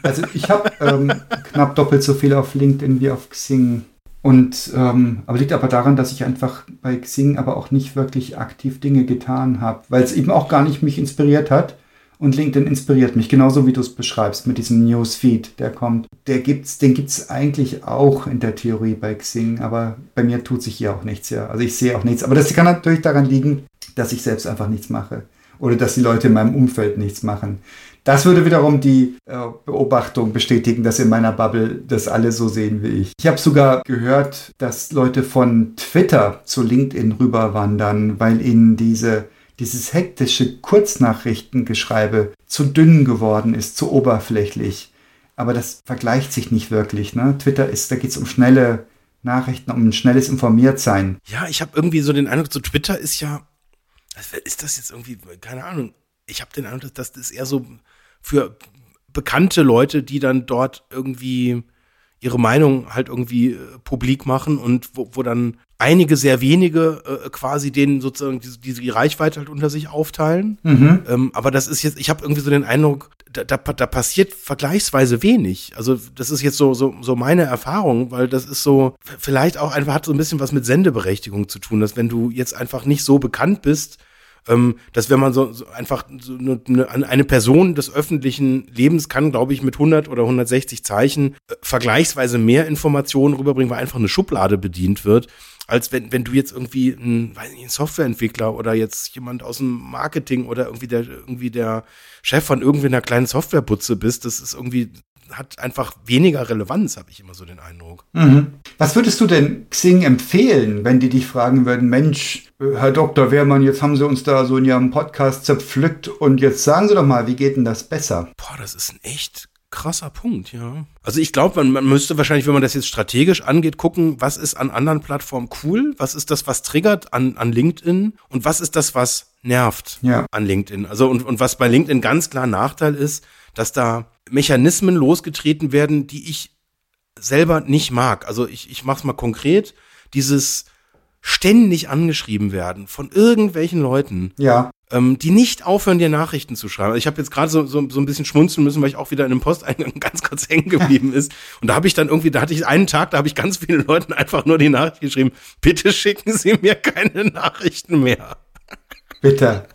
Also ich habe ähm, knapp doppelt so viel auf LinkedIn wie auf Xing. Und ähm, aber liegt aber daran, dass ich einfach bei Xing aber auch nicht wirklich aktiv Dinge getan habe, weil es eben auch gar nicht mich inspiriert hat. Und LinkedIn inspiriert mich, genauso wie du es beschreibst, mit diesem Newsfeed, der kommt. Der gibt's, den gibt's eigentlich auch in der Theorie bei Xing, aber bei mir tut sich hier auch nichts, ja. Also ich sehe auch nichts. Aber das kann natürlich daran liegen, dass ich selbst einfach nichts mache. Oder dass die Leute in meinem Umfeld nichts machen. Das würde wiederum die äh, Beobachtung bestätigen, dass in meiner Bubble das alle so sehen wie ich. Ich habe sogar gehört, dass Leute von Twitter zu LinkedIn rüberwandern, weil ihnen diese dieses hektische Kurznachrichtengeschreibe zu dünn geworden ist, zu oberflächlich. Aber das vergleicht sich nicht wirklich. Ne? Twitter ist, da geht es um schnelle Nachrichten, um ein schnelles Informiertsein. Ja, ich habe irgendwie so den Eindruck, so Twitter ist ja, ist das jetzt irgendwie, keine Ahnung, ich habe den Eindruck, dass das eher so für bekannte Leute, die dann dort irgendwie ihre Meinung halt irgendwie äh, publik machen und wo, wo dann einige sehr wenige äh, quasi denen sozusagen diese, diese Reichweite halt unter sich aufteilen. Mhm. Ähm, aber das ist jetzt, ich habe irgendwie so den Eindruck, da, da, da passiert vergleichsweise wenig. Also das ist jetzt so, so, so meine Erfahrung, weil das ist so, vielleicht auch einfach hat so ein bisschen was mit Sendeberechtigung zu tun, dass wenn du jetzt einfach nicht so bekannt bist, dass wenn man so, so einfach so eine, eine Person des öffentlichen Lebens kann, glaube ich, mit 100 oder 160 Zeichen äh, vergleichsweise mehr Informationen rüberbringen, weil einfach eine Schublade bedient wird, als wenn, wenn du jetzt irgendwie ein, weiß nicht, ein Softwareentwickler oder jetzt jemand aus dem Marketing oder irgendwie der, irgendwie der Chef von irgendwie einer kleinen Softwarebutze bist. Das ist irgendwie, hat einfach weniger Relevanz, habe ich immer so den Eindruck. Mhm. Was würdest du denn Xing empfehlen, wenn die dich fragen würden, Mensch, Herr Dr. Wehrmann, jetzt haben Sie uns da so in Ihrem Podcast zerpflückt und jetzt sagen Sie doch mal, wie geht denn das besser? Boah, das ist ein echt krasser Punkt, ja. Also ich glaube, man, man müsste wahrscheinlich, wenn man das jetzt strategisch angeht, gucken, was ist an anderen Plattformen cool, was ist das, was triggert an, an LinkedIn und was ist das, was nervt ja. an LinkedIn. Also und, und was bei LinkedIn ganz klar Nachteil ist, dass da Mechanismen losgetreten werden, die ich selber nicht mag. Also ich, ich mach's mal konkret. Dieses ständig angeschrieben werden von irgendwelchen Leuten. Ja. Ähm, die nicht aufhören, dir Nachrichten zu schreiben. Also ich habe jetzt gerade so, so, so ein bisschen schmunzeln müssen, weil ich auch wieder in einem Posteingang ganz kurz hängen geblieben ist. Und da habe ich dann irgendwie, da hatte ich einen Tag, da habe ich ganz vielen Leuten einfach nur die Nachricht geschrieben, bitte schicken Sie mir keine Nachrichten mehr. Bitte.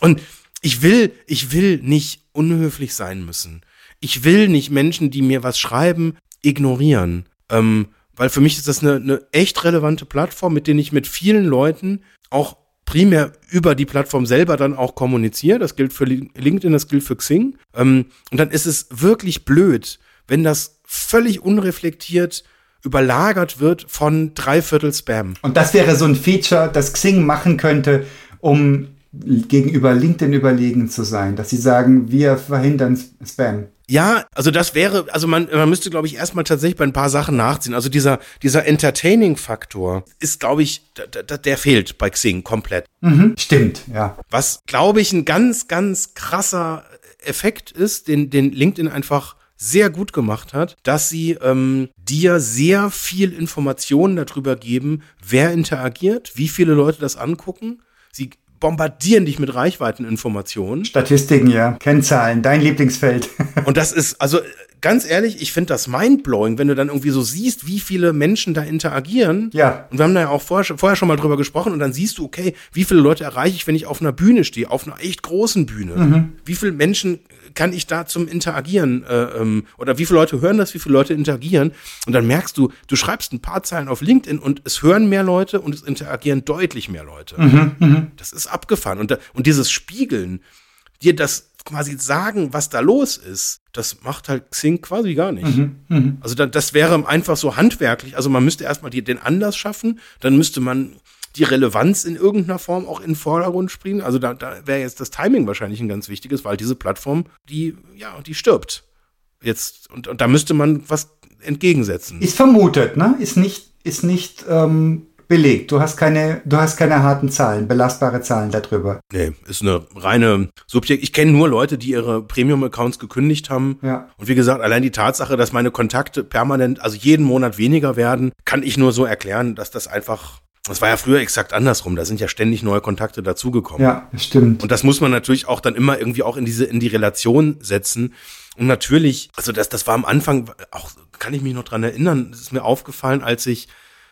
Und ich will, ich will nicht unhöflich sein müssen. Ich will nicht Menschen, die mir was schreiben, ignorieren. Ähm, weil für mich ist das eine, eine echt relevante Plattform, mit denen ich mit vielen Leuten auch primär über die Plattform selber dann auch kommuniziere. Das gilt für LinkedIn, das gilt für Xing. Ähm, und dann ist es wirklich blöd, wenn das völlig unreflektiert überlagert wird von Dreiviertel Spam. Und das wäre so ein Feature, das Xing machen könnte, um gegenüber LinkedIn überlegen zu sein, dass sie sagen, wir verhindern Spam. Ja, also das wäre, also man, man müsste, glaube ich, erstmal tatsächlich bei ein paar Sachen nachziehen. Also dieser, dieser Entertaining-Faktor ist, glaube ich, der, der fehlt bei Xing komplett. Mhm, stimmt, ja. Was, glaube ich, ein ganz, ganz krasser Effekt ist, den, den LinkedIn einfach sehr gut gemacht hat, dass sie ähm, dir sehr viel Informationen darüber geben, wer interagiert, wie viele Leute das angucken. Sie bombardieren dich mit Reichweiteninformationen. Statistiken, ja. Kennzahlen, dein Lieblingsfeld. und das ist, also ganz ehrlich, ich finde das mindblowing, wenn du dann irgendwie so siehst, wie viele Menschen da interagieren. Ja. Und wir haben da ja auch vorher, vorher schon mal drüber gesprochen und dann siehst du, okay, wie viele Leute erreiche ich, wenn ich auf einer Bühne stehe, auf einer echt großen Bühne. Mhm. Wie viele Menschen kann ich da zum Interagieren äh, ähm, oder wie viele Leute hören das, wie viele Leute interagieren und dann merkst du, du schreibst ein paar Zeilen auf LinkedIn und es hören mehr Leute und es interagieren deutlich mehr Leute. Mhm, mh. Das ist abgefahren und, und dieses Spiegeln, dir das quasi sagen, was da los ist, das macht halt Xing quasi gar nicht. Mhm, mh. Also da, das wäre einfach so handwerklich. Also man müsste erstmal die, den Anlass schaffen, dann müsste man die Relevanz in irgendeiner Form auch in den Vordergrund springen. Also da, da wäre jetzt das Timing wahrscheinlich ein ganz wichtiges, weil diese Plattform, die, ja, die stirbt. Jetzt, und, und da müsste man was entgegensetzen. Ist vermutet, ne? Ist nicht, ist nicht ähm, belegt. Du hast keine, du hast keine harten Zahlen, belastbare Zahlen darüber. Nee, ist eine reine Subjekt. Ich kenne nur Leute, die ihre Premium-Accounts gekündigt haben. Ja. Und wie gesagt, allein die Tatsache, dass meine Kontakte permanent, also jeden Monat weniger werden, kann ich nur so erklären, dass das einfach das war ja früher exakt andersrum. Da sind ja ständig neue Kontakte dazugekommen. Ja, das stimmt. Und das muss man natürlich auch dann immer irgendwie auch in diese, in die Relation setzen. Und natürlich, also das, das war am Anfang, auch kann ich mich noch dran erinnern, das ist mir aufgefallen, als ich,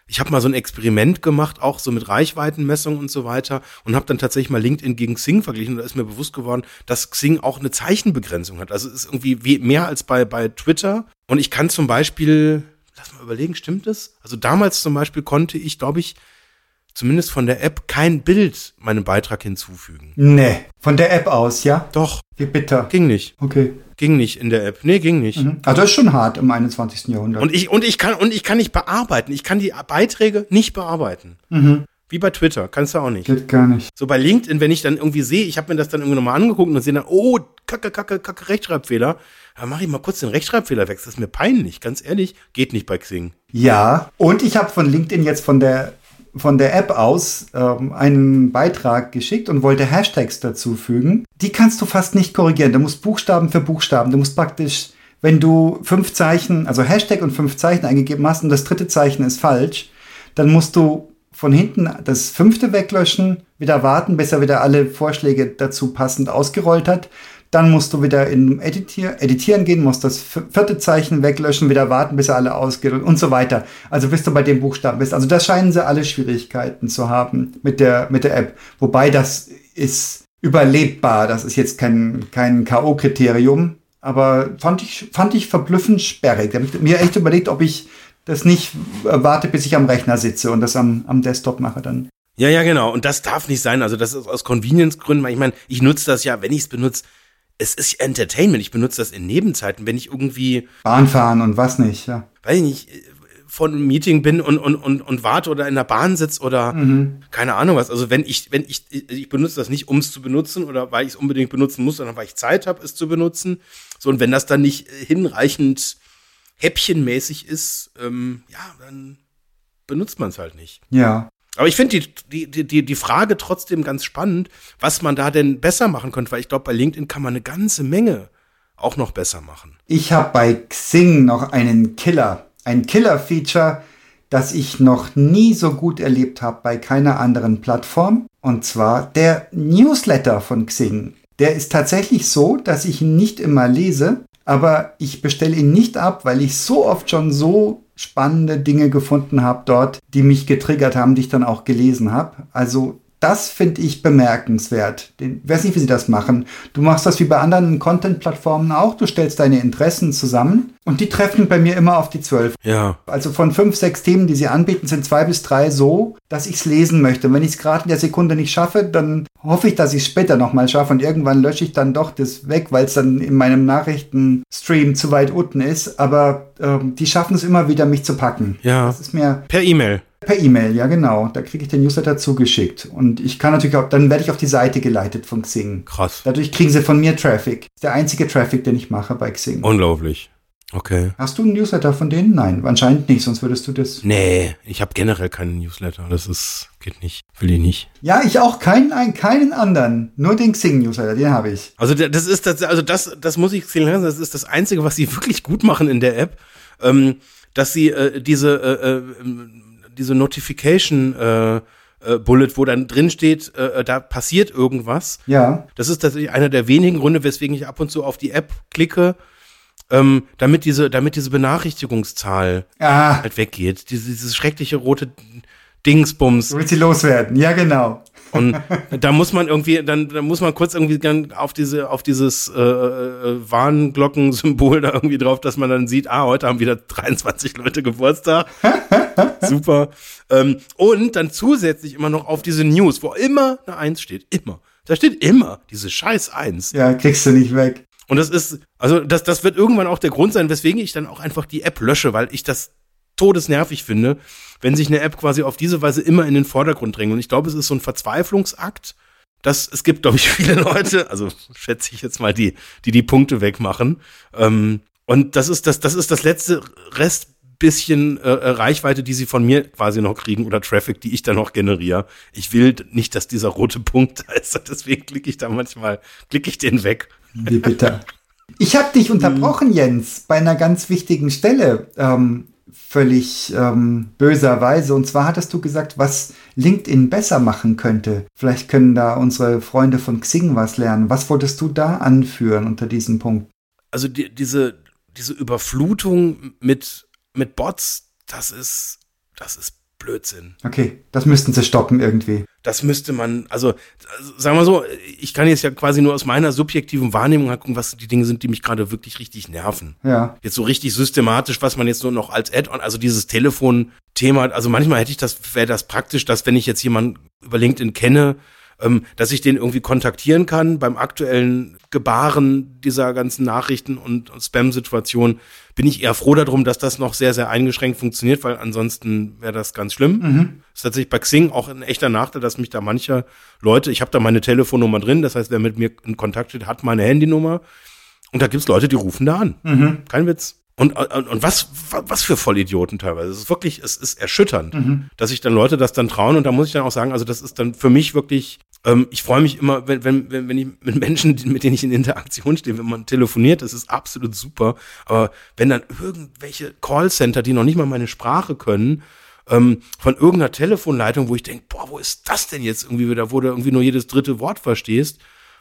ich habe mal so ein Experiment gemacht, auch so mit Reichweitenmessung und so weiter und habe dann tatsächlich mal LinkedIn gegen Xing verglichen und da ist mir bewusst geworden, dass Xing auch eine Zeichenbegrenzung hat. Also es ist irgendwie mehr als bei, bei Twitter. Und ich kann zum Beispiel, lass mal überlegen, stimmt das? Also damals zum Beispiel konnte ich, glaube ich, zumindest von der App, kein Bild meinem Beitrag hinzufügen. Nee, von der App aus, ja? Doch, Wie bitter. ging nicht. Okay. Ging nicht in der App. Nee, ging nicht. Mhm. Also das ist schon hart im 21. Jahrhundert. Und ich, und ich kann, und ich kann nicht bearbeiten. Ich kann die Beiträge nicht bearbeiten. mhm. Wie bei Twitter. Kannst du auch nicht. Geht gar nicht. So bei LinkedIn, wenn ich dann irgendwie sehe, ich habe mir das dann irgendwie nochmal angeguckt und sehe dann, oh, kacke, kacke, kacke, Rechtschreibfehler. Dann mache ich mal kurz den Rechtschreibfehler weg. Das ist mir peinlich, ganz ehrlich. Geht nicht bei Xing. Ja, und ich habe von LinkedIn jetzt von der von der App aus ähm, einen Beitrag geschickt und wollte Hashtags dazu fügen. Die kannst du fast nicht korrigieren. Du musst Buchstaben für Buchstaben. Du musst praktisch, wenn du fünf Zeichen, also Hashtag und fünf Zeichen eingegeben hast und das dritte Zeichen ist falsch, dann musst du von hinten das fünfte weglöschen, wieder warten, bis er wieder alle Vorschläge dazu passend ausgerollt hat. Dann musst du wieder in Editier, Editieren gehen, musst das vierte Zeichen weglöschen, wieder warten, bis er alle ausgerollt und so weiter. Also bis du bei dem Buchstaben bist. Also da scheinen sie alle Schwierigkeiten zu haben mit der, mit der App. Wobei das ist überlebbar. Das ist jetzt kein, kein K.O.-Kriterium. Aber fand ich, fand ich verblüffend sperrig. Da habe ich mir echt überlegt, ob ich das nicht warte, bis ich am Rechner sitze und das am, am Desktop mache dann. Ja, ja, genau. Und das darf nicht sein. Also das ist aus Convenience-Gründen. Ich meine, ich nutze das ja, wenn ich es benutze, es ist Entertainment. Ich benutze das in Nebenzeiten, wenn ich irgendwie, Bahn fahren und was nicht, ja. weiß ich nicht, von einem Meeting bin und, und, und, und warte oder in der Bahn sitze oder Mhm. keine Ahnung was. Also wenn ich, wenn ich, ich benutze das nicht, um es zu benutzen oder weil ich es unbedingt benutzen muss, sondern weil ich Zeit habe, es zu benutzen. So, und wenn das dann nicht hinreichend häppchenmäßig ist, ähm, ja, dann benutzt man es halt nicht. Ja. Aber ich finde die, die, die, die Frage trotzdem ganz spannend, was man da denn besser machen könnte, weil ich glaube, bei LinkedIn kann man eine ganze Menge auch noch besser machen. Ich habe bei Xing noch einen Killer. Ein Killer-Feature, das ich noch nie so gut erlebt habe bei keiner anderen Plattform. Und zwar der Newsletter von Xing. Der ist tatsächlich so, dass ich ihn nicht immer lese, aber ich bestelle ihn nicht ab, weil ich so oft schon so spannende Dinge gefunden habe dort, die mich getriggert haben, die ich dann auch gelesen habe. Also das finde ich bemerkenswert. Ich weiß nicht, wie sie das machen. Du machst das wie bei anderen Content-Plattformen auch. Du stellst deine Interessen zusammen und die treffen bei mir immer auf die zwölf. Ja. Also von fünf, sechs Themen, die sie anbieten, sind zwei bis drei so, dass ich es lesen möchte. Und wenn ich es gerade in der Sekunde nicht schaffe, dann hoffe ich, dass ich es später nochmal schaffe und irgendwann lösche ich dann doch das weg, weil es dann in meinem Nachrichtenstream zu weit unten ist. Aber ähm, die schaffen es immer wieder, mich zu packen. Ja. Das ist mir Per E-Mail. Per E-Mail, ja genau. Da kriege ich den Newsletter zugeschickt. Und ich kann natürlich auch, dann werde ich auf die Seite geleitet von Xing. Krass. Dadurch kriegen sie von mir Traffic. Der einzige Traffic, den ich mache bei Xing. Unglaublich. Okay. Hast du einen Newsletter von denen? Nein, anscheinend nicht, sonst würdest du das. Nee, ich habe generell keinen Newsletter. Das ist, geht nicht. Will ich nicht. Ja, ich auch keinen, ein- keinen anderen. Nur den Xing-Newsletter, den habe ich. Also das ist das, also das, das muss ich zählen. Das ist das Einzige, was sie wirklich gut machen in der App, ähm, dass sie äh, diese äh, äh, diese Notification äh, äh, Bullet, wo dann drin steht, äh, da passiert irgendwas. Ja. Das ist tatsächlich einer der wenigen Gründe, weswegen ich ab und zu auf die App klicke, ähm, damit diese, damit diese Benachrichtigungszahl Ah, halt weggeht. Diese, dieses schreckliche rote Dingsbums. du willst sie loswerden. Ja, genau. Und da muss man irgendwie, dann, da muss man kurz irgendwie auf diese, auf dieses äh, äh, Warnglockensymbol da irgendwie drauf, dass man dann sieht, ah, heute haben wieder 23 Leute Geburtstag. Super. Ähm, und dann zusätzlich immer noch auf diese News, wo immer eine Eins steht. Immer. Da steht immer diese scheiß Eins. Ja, kriegst du nicht weg. Und das ist, also das, das wird irgendwann auch der Grund sein, weswegen ich dann auch einfach die App lösche, weil ich das todesnervig finde, wenn sich eine App quasi auf diese Weise immer in den Vordergrund drängt. Und ich glaube, es ist so ein Verzweiflungsakt, dass es gibt, glaube ich, viele Leute, also schätze ich jetzt mal, die, die die Punkte wegmachen. Ähm, und das ist das, das ist das letzte Rest bisschen äh, äh, Reichweite, die sie von mir quasi noch kriegen oder Traffic, die ich dann noch generiere. Ich will nicht, dass dieser rote Punkt da ist. Deswegen klicke ich da manchmal, klicke ich den weg. Wie bitter. Ich habe dich unterbrochen, Jens, bei einer ganz wichtigen Stelle. Ähm, völlig ähm, böserweise. Und zwar hattest du gesagt, was LinkedIn besser machen könnte. Vielleicht können da unsere Freunde von Xing was lernen. Was wolltest du da anführen unter diesem Punkt? also die, diese, diese Überflutung mit, mit Bots, das ist, das ist Blödsinn. Okay, das müssten sie stoppen irgendwie. Das müsste man, also, sagen wir so, ich kann jetzt ja quasi nur aus meiner subjektiven Wahrnehmung halt gucken, was die Dinge sind, die mich gerade wirklich richtig nerven. Ja. Jetzt so richtig systematisch, was man jetzt nur noch als Add-on, also dieses Telefon-Thema, also manchmal hätte ich das, wäre das praktisch, dass wenn ich jetzt jemanden über LinkedIn kenne, ähm, dass ich den irgendwie kontaktieren kann. Beim aktuellen Gebaren dieser ganzen Nachrichten und, und Spam-Situation bin ich eher froh darum, dass das noch sehr, sehr eingeschränkt funktioniert, weil ansonsten wäre das ganz schlimm. Mhm. ist tatsächlich bei Xing auch ein echter Nachteil, dass mich da manche Leute, ich habe da meine Telefonnummer drin, das heißt, wer mit mir in Kontakt steht, hat meine Handynummer. Und da gibt's Leute, die rufen da an. Mhm. Kein Witz. Und, und, und was, was für Vollidioten teilweise. Es ist wirklich, es ist erschütternd, mhm. dass sich dann Leute das dann trauen. Und da muss ich dann auch sagen, also das ist dann für mich wirklich, ähm, ich freue mich immer, wenn, wenn, wenn, wenn ich mit Menschen, mit denen ich in Interaktion stehe, wenn man telefoniert, das ist absolut super. Aber wenn dann irgendwelche Callcenter, die noch nicht mal meine Sprache können, ähm, von irgendeiner Telefonleitung, wo ich denke, boah, wo ist das denn jetzt irgendwie wieder, wo du irgendwie nur jedes dritte Wort verstehst,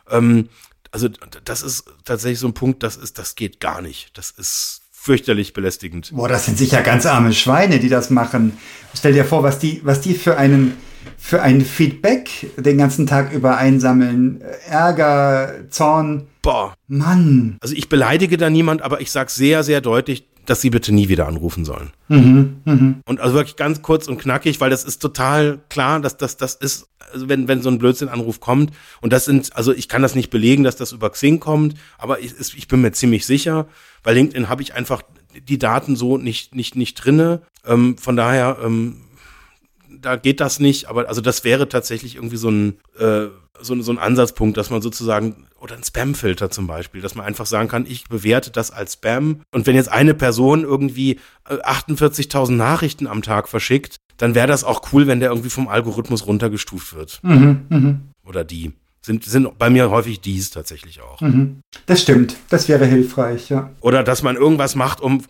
ähm, also das ist tatsächlich so ein Punkt, das ist, das geht gar nicht. Das ist fürchterlich belästigend. Boah, das sind sicher ganz arme Schweine, die das machen. Stell dir vor, was die, was die für einen, für ein Feedback den ganzen Tag über einsammeln. Ärger, Zorn. Boah. Mann. Also ich beleidige da niemand, aber ich sag sehr, sehr deutlich, dass sie bitte nie wieder anrufen sollen. Mhm, mh. Und also wirklich ganz kurz und knackig, weil das ist total klar, dass das, das ist, also wenn, wenn so ein Blödsinn-Anruf kommt, und das sind, also ich kann das nicht belegen, dass das über Xing kommt, aber ich, ich bin mir ziemlich sicher, bei LinkedIn habe ich einfach die Daten so nicht, nicht, nicht drinne. Ähm, von daher, ähm, da geht das nicht, aber also das wäre tatsächlich irgendwie so ein, äh, so, so ein Ansatzpunkt, dass man sozusagen, oder ein Spam-Filter zum Beispiel, dass man einfach sagen kann, ich bewerte das als Spam. Und wenn jetzt eine Person irgendwie 48.000 äh, Nachrichten am Tag verschickt, dann wäre das auch cool, wenn der irgendwie vom Algorithmus runtergestuft wird. Mhm, mh. Oder die sind, sind bei mir häufig dies tatsächlich auch. Mhm. Das stimmt. Das wäre hilfreich, ja. Oder dass man irgendwas macht, um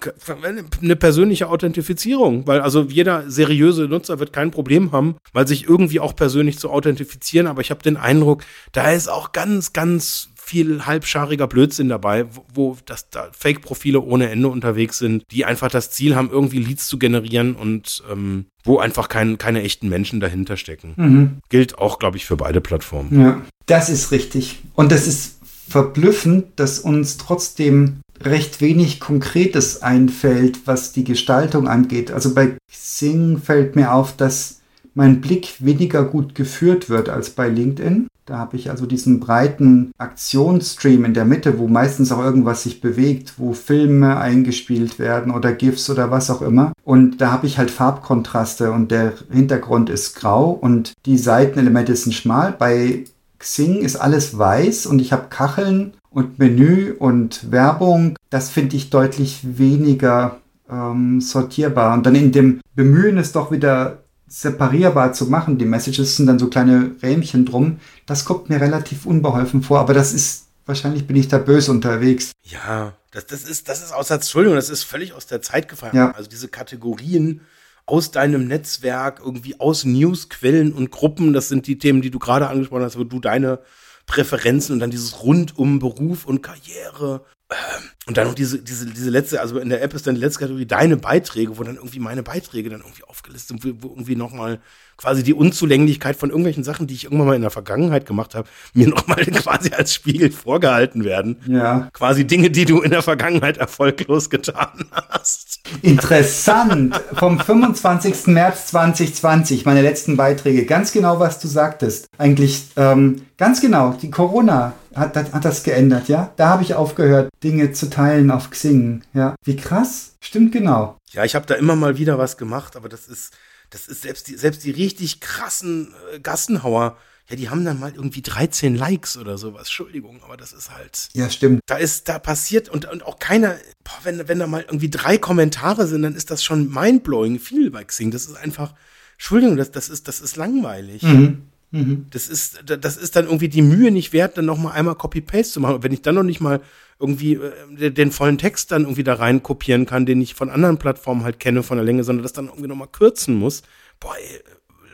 eine persönliche Authentifizierung, weil also jeder seriöse Nutzer wird kein Problem haben, weil sich irgendwie auch persönlich zu authentifizieren. Aber ich habe den Eindruck, da ist auch ganz, ganz viel halbschariger Blödsinn dabei, wo, wo das da Fake-Profile ohne Ende unterwegs sind, die einfach das Ziel haben, irgendwie Leads zu generieren und ähm, wo einfach kein, keine echten Menschen dahinter stecken. Mhm. Gilt auch, glaube ich, für beide Plattformen. Ja, das ist richtig. Und das ist verblüffend, dass uns trotzdem recht wenig Konkretes einfällt, was die Gestaltung angeht. Also bei Xing fällt mir auf, dass mein Blick weniger gut geführt wird als bei LinkedIn. Da habe ich also diesen breiten Aktionsstream in der Mitte, wo meistens auch irgendwas sich bewegt, wo Filme eingespielt werden oder GIFs oder was auch immer. Und da habe ich halt Farbkontraste und der Hintergrund ist grau und die Seitenelemente sind schmal. Bei Xing ist alles weiß und ich habe Kacheln und Menü und Werbung. Das finde ich deutlich weniger ähm, sortierbar. Und dann in dem Bemühen, es doch wieder separierbar zu machen. Die Messages sind dann so kleine Rähmchen drum. Das kommt mir relativ unbeholfen vor, aber das ist, wahrscheinlich bin ich da böse unterwegs. Ja, das, das ist, das ist aus der, Entschuldigung, das ist völlig aus der Zeit gefallen. Ja. Also diese Kategorien aus deinem Netzwerk, irgendwie aus Newsquellen und Gruppen, das sind die Themen, die du gerade angesprochen hast, wo du deine Präferenzen und dann dieses rund um Beruf und Karriere ähm, und dann noch diese, diese, diese letzte, also in der App ist dann die letzte Kategorie deine Beiträge, wo dann irgendwie meine Beiträge dann irgendwie aufgelistet sind, wo irgendwie nochmal quasi die Unzulänglichkeit von irgendwelchen Sachen, die ich irgendwann mal in der Vergangenheit gemacht habe, mir nochmal quasi als Spiegel vorgehalten werden. Ja. Quasi Dinge, die du in der Vergangenheit erfolglos getan hast. Interessant. Vom 25. März 2020, meine letzten Beiträge. Ganz genau, was du sagtest. Eigentlich ähm, ganz genau. Die Corona hat, hat, hat das geändert, ja? Da habe ich aufgehört, Dinge zu teilen auf Xing. Ja. Wie krass. Stimmt genau. Ja, ich habe da immer mal wieder was gemacht, aber das ist das ist selbst die, selbst die richtig krassen äh, Gassenhauer, ja, die haben dann mal irgendwie 13 Likes oder sowas. Entschuldigung, aber das ist halt. Ja, stimmt. Da ist, da passiert und, und auch keiner, boah, wenn, wenn da mal irgendwie drei Kommentare sind, dann ist das schon mindblowing viel bei Xing. Das ist einfach, Entschuldigung, das, das ist, das ist langweilig. Mhm. Mhm. Das ist, das ist dann irgendwie die Mühe nicht wert, dann nochmal einmal Copy-Paste zu machen. Und wenn ich dann noch nicht mal irgendwie äh, den vollen Text dann irgendwie da rein kopieren kann, den ich von anderen Plattformen halt kenne von der Länge, sondern das dann irgendwie nochmal kürzen muss, boah, ey,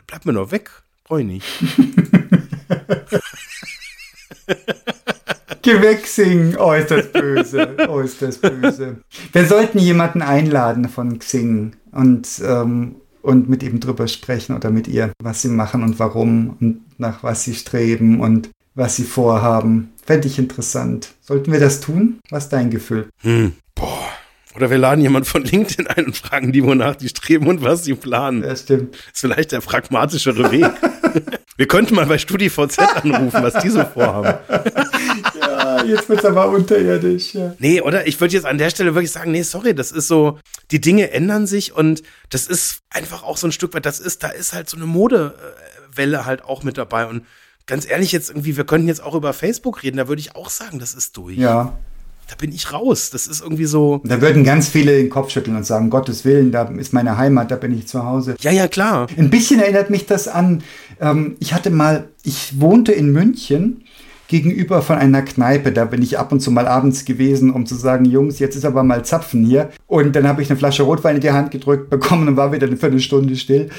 bleib mir doch weg. Brauche ich nicht. Geh weg singen. Oh, ist das böse. Oh, ist das böse. Wir sollten jemanden einladen von Xing und ähm, und mit ihm drüber sprechen oder mit ihr, was sie machen und warum und nach was sie streben und was sie vorhaben. Fände ich interessant. Sollten wir das tun? Was ist dein Gefühl? Hm. Boah. Oder wir laden jemand von LinkedIn ein und fragen die, wonach die streben und was sie planen. Ja, stimmt. Das ist vielleicht der pragmatischere Weg. wir könnten mal bei StudiVZ anrufen, was die so vorhaben. ja, jetzt wird's aber unterirdisch. Ja. Nee, oder ich würde jetzt an der Stelle wirklich sagen, nee, sorry, das ist so, die Dinge ändern sich und das ist einfach auch so ein Stück weit, das ist, da ist halt so eine Modewelle halt auch mit dabei und ganz ehrlich jetzt irgendwie, wir könnten jetzt auch über Facebook reden, da würde ich auch sagen, das ist durch. Ja, Da bin ich raus. Das ist irgendwie so. Da würden ganz viele den Kopf schütteln und sagen, Gottes Willen, da ist meine Heimat, da bin ich zu Hause. Ja, ja, klar. Ein bisschen erinnert mich das an, ähm, ich hatte mal, ich wohnte in München gegenüber von einer Kneipe. Da bin ich ab und zu mal abends gewesen, um zu sagen, Jungs, jetzt ist aber mal Zapfen hier. Und dann habe ich eine Flasche Rotwein in die Hand gedrückt bekommen und war wieder eine Viertelstunde still.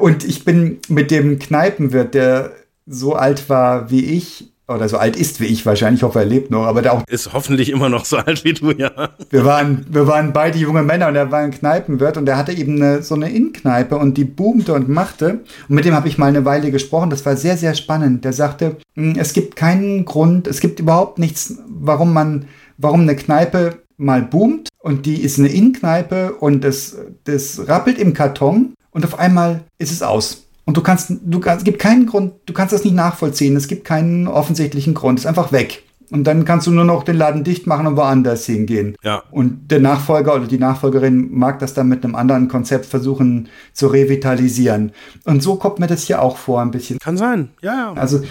Und ich bin mit dem Kneipenwirt, der so alt war wie ich, oder so alt ist wie ich wahrscheinlich, ich hoffe, er lebt noch, aber der auch Ist hoffentlich immer noch so alt wie du, ja. wir waren, wir waren beide junge Männer und er war ein Kneipenwirt und er hatte eben eine, so eine Innenkneipe und die boomte und machte. Und mit dem habe ich mal eine Weile gesprochen. Das war sehr, sehr spannend. Der sagte, "Hm, es gibt keinen Grund, es gibt überhaupt nichts, warum man, warum eine Kneipe mal boomt und die ist eine Innenkneipe und das, das rappelt im Karton und auf einmal ist es aus. Und du kannst, du kannst, es gibt keinen Grund, du kannst das nicht nachvollziehen. Es gibt keinen offensichtlichen Grund. Es ist einfach weg. Und dann kannst du nur noch den Laden dicht machen und woanders hingehen. Ja. Und der Nachfolger oder die Nachfolgerin mag das dann mit einem anderen Konzept versuchen zu revitalisieren. Und so kommt mir das hier auch vor, ein bisschen. Kann sein. Ja, ja. Also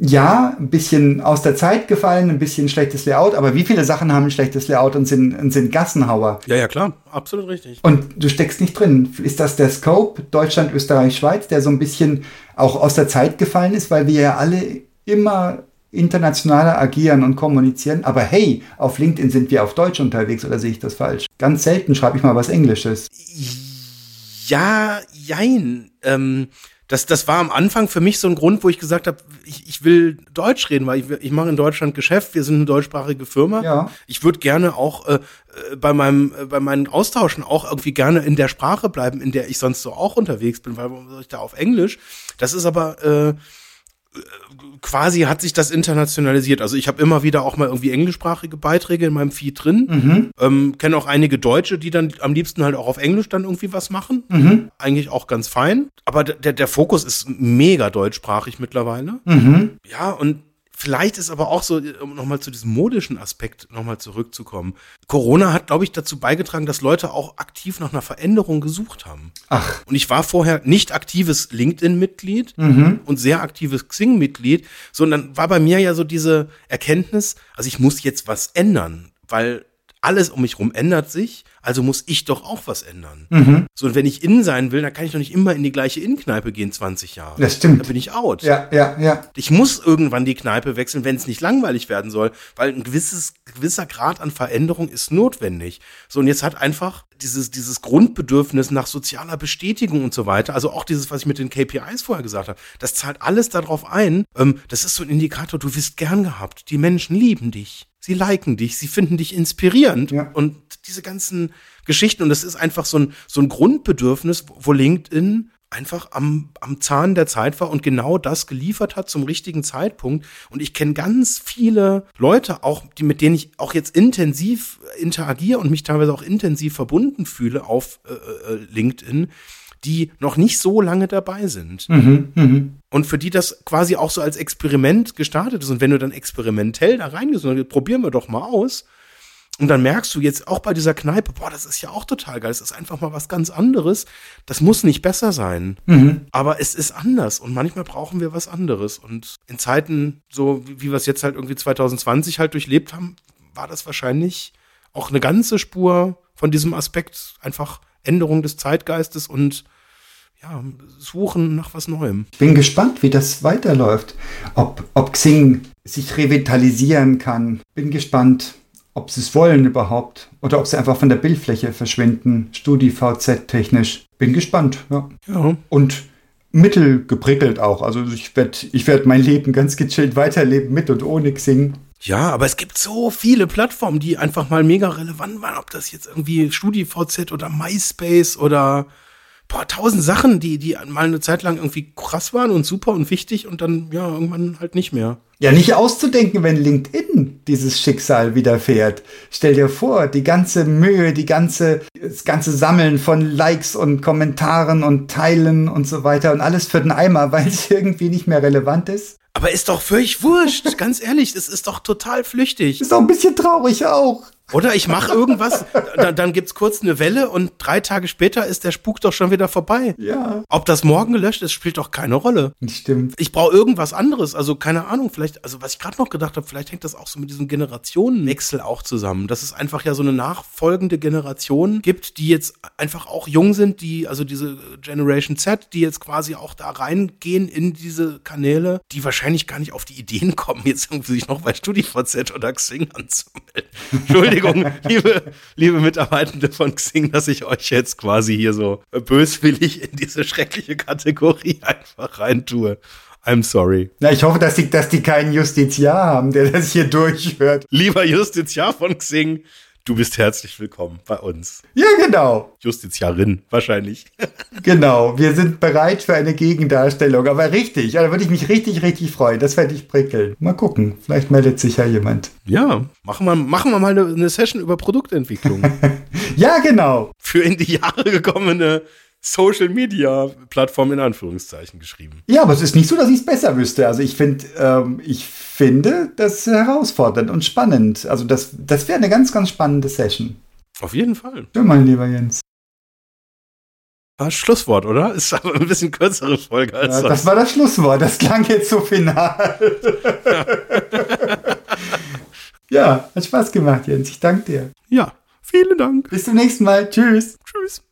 ja, ein bisschen aus der Zeit gefallen, ein bisschen schlechtes Layout, aber wie viele Sachen haben ein schlechtes Layout und sind, und sind Gassenhauer? Ja, ja, klar. Absolut richtig. Und du steckst nicht drin. Ist das der Scope Deutschland, Österreich, Schweiz, der so ein bisschen auch aus der Zeit gefallen ist, weil wir ja alle immer internationaler agieren und kommunizieren. Aber hey, auf LinkedIn sind wir auf Deutsch unterwegs oder sehe ich das falsch? Ganz selten schreibe ich mal was Englisches. Ja, jein. Ähm, das, das war am Anfang für mich so ein Grund, wo ich gesagt habe, ich, ich will Deutsch reden, weil ich, ich mache in Deutschland Geschäft, wir sind eine deutschsprachige Firma. Ja. Ich würde gerne auch äh, bei meinem äh, bei meinen Austauschen auch irgendwie gerne in der Sprache bleiben, in der ich sonst so auch unterwegs bin, weil warum soll ich da auf Englisch? Das ist aber äh, quasi hat sich das internationalisiert. Also ich habe immer wieder auch mal irgendwie englischsprachige Beiträge in meinem Feed drin. Ähm, Kenne auch einige Deutsche, die dann am liebsten halt auch auf Englisch dann irgendwie was machen. Eigentlich auch ganz fein. Aber der, der- der Fokus ist mega deutschsprachig mittlerweile. Ja, und vielleicht ist aber auch so, um nochmal zu diesem modischen Aspekt nochmal zurückzukommen. Corona hat, glaube ich, dazu beigetragen, dass Leute auch aktiv nach einer Veränderung gesucht haben. Ach, Und ich war vorher nicht aktives LinkedIn-Mitglied und sehr aktives Xing-Mitglied, sondern war bei mir ja so diese Erkenntnis, also ich muss jetzt was ändern, weil alles um mich rum ändert sich, also muss ich doch auch was ändern. So, und wenn ich in sein will, dann kann ich doch nicht immer in die gleiche Innenkneipe gehen, 20 Jahre. Das stimmt. Da bin ich out. ja, ja, ja. Ich muss irgendwann die Kneipe wechseln, wenn es nicht langweilig werden soll, weil ein gewisses, gewisser Grad an Veränderung ist notwendig. So, und jetzt hat einfach dieses, dieses Grundbedürfnis nach sozialer Bestätigung und so weiter, also auch dieses, was ich mit den KPIs vorher gesagt habe, das zahlt alles darauf ein. Ähm, das ist so ein Indikator, du wirst gern gehabt. Die Menschen lieben dich. Sie liken dich, sie finden dich inspirierend Ja. und diese ganzen Geschichten. Und das ist einfach so ein, so ein Grundbedürfnis, wo LinkedIn einfach am, am Zahn der Zeit war und genau das geliefert hat zum richtigen Zeitpunkt. Und ich kenne ganz viele Leute, auch die, mit denen ich auch jetzt intensiv interagiere und mich teilweise auch intensiv verbunden fühle auf äh, äh, LinkedIn, die noch nicht so lange dabei sind. Und für die das quasi auch so als Experiment gestartet ist. Und wenn du dann experimentell da reingehst und probieren wir doch mal aus. Und dann merkst du jetzt auch bei dieser Kneipe, boah, das ist ja auch total geil. Das ist einfach mal was ganz anderes. Das muss nicht besser sein. Aber es ist anders. Und manchmal brauchen wir was anderes. Und in Zeiten, so wie wie wir es jetzt halt irgendwie 2020 halt durchlebt haben, war das wahrscheinlich auch eine ganze Spur von diesem Aspekt. Einfach Änderung des Zeitgeistes und ja, suchen nach was Neuem. Bin gespannt, wie das weiterläuft. Ob, ob Xing sich revitalisieren kann. Bin gespannt, ob sie es wollen überhaupt. Oder ob sie einfach von der Bildfläche verschwinden. StudiVZ-technisch. Bin gespannt, ja. Ja. Und mittelgeprickelt auch. Also ich werde ich werd mein Leben ganz gechillt weiterleben mit und ohne Xing. Ja, aber es gibt so viele Plattformen, die einfach mal mega relevant waren, ob das jetzt irgendwie StudiVZ oder MySpace oder boah, tausend Sachen, die, die mal eine Zeit lang irgendwie krass waren und super und wichtig und dann, ja, irgendwann halt nicht mehr. Ja, nicht auszudenken, wenn LinkedIn dieses Schicksal widerfährt. Stell dir vor, die ganze Mühe, die ganze, das ganze Sammeln von Likes und Kommentaren und Teilen und so weiter und alles für den Eimer, weil es irgendwie nicht mehr relevant ist. Aber ist doch völlig wurscht, ganz ehrlich, es ist doch total flüchtig. Ist doch ein bisschen traurig auch. Oder ich mache irgendwas, dann, dann gibt's kurz eine Welle und drei Tage später ist der Spuk doch schon wieder vorbei. Ja. Ob das morgen gelöscht ist, spielt doch keine Rolle. Stimmt. Ich brauche irgendwas anderes. Also keine Ahnung, vielleicht, also was ich gerade noch gedacht habe, vielleicht hängt das auch so mit diesem Generationenwechsel auch zusammen. Dass es einfach ja so eine nachfolgende Generation gibt, die jetzt einfach auch jung sind, die, also diese Generation Z, die jetzt quasi auch da reingehen in diese Kanäle, die wahrscheinlich gar nicht auf die Ideen kommen, jetzt irgendwie sich noch bei StudiVZ oder Xing anzumelden. Entschuldigung. Entschuldigung, liebe, liebe Mitarbeitende von Xing, dass ich euch jetzt quasi hier so böswillig in diese schreckliche Kategorie einfach reintue. I'm sorry. Na, ich hoffe, dass die, dass die keinen Justiziar haben, der das hier durchhört. Lieber Justiziar von Xing, du bist herzlich willkommen bei uns. Ja, genau. Justiziarin, wahrscheinlich. Genau. Wir sind bereit für eine Gegendarstellung. Aber richtig, ja, da würde ich mich richtig, richtig freuen. Das fände ich prickelnd. Mal gucken. Vielleicht meldet sich ja jemand. Ja, machen wir, machen wir mal eine, eine Session über Produktentwicklung. Ja, genau. Für in die Jahre gekommene Social Media Plattform in Anführungszeichen geschrieben. Ja, aber es ist nicht so, dass ich es besser wüsste. Also ich finde, ähm, ich finde das herausfordernd und spannend. Also das, das wäre eine ganz, ganz spannende Session. Auf jeden Fall. Schön, mein lieber Jens. Ah, Schlusswort, oder? Ist aber ein bisschen kürzere Folge als Ja, sonst. das war das Schlusswort. Das klang jetzt so final. ja, hat Spaß gemacht, Jens. Ich danke dir. Ja, vielen Dank. Bis zum nächsten Mal. Tschüss. Tschüss.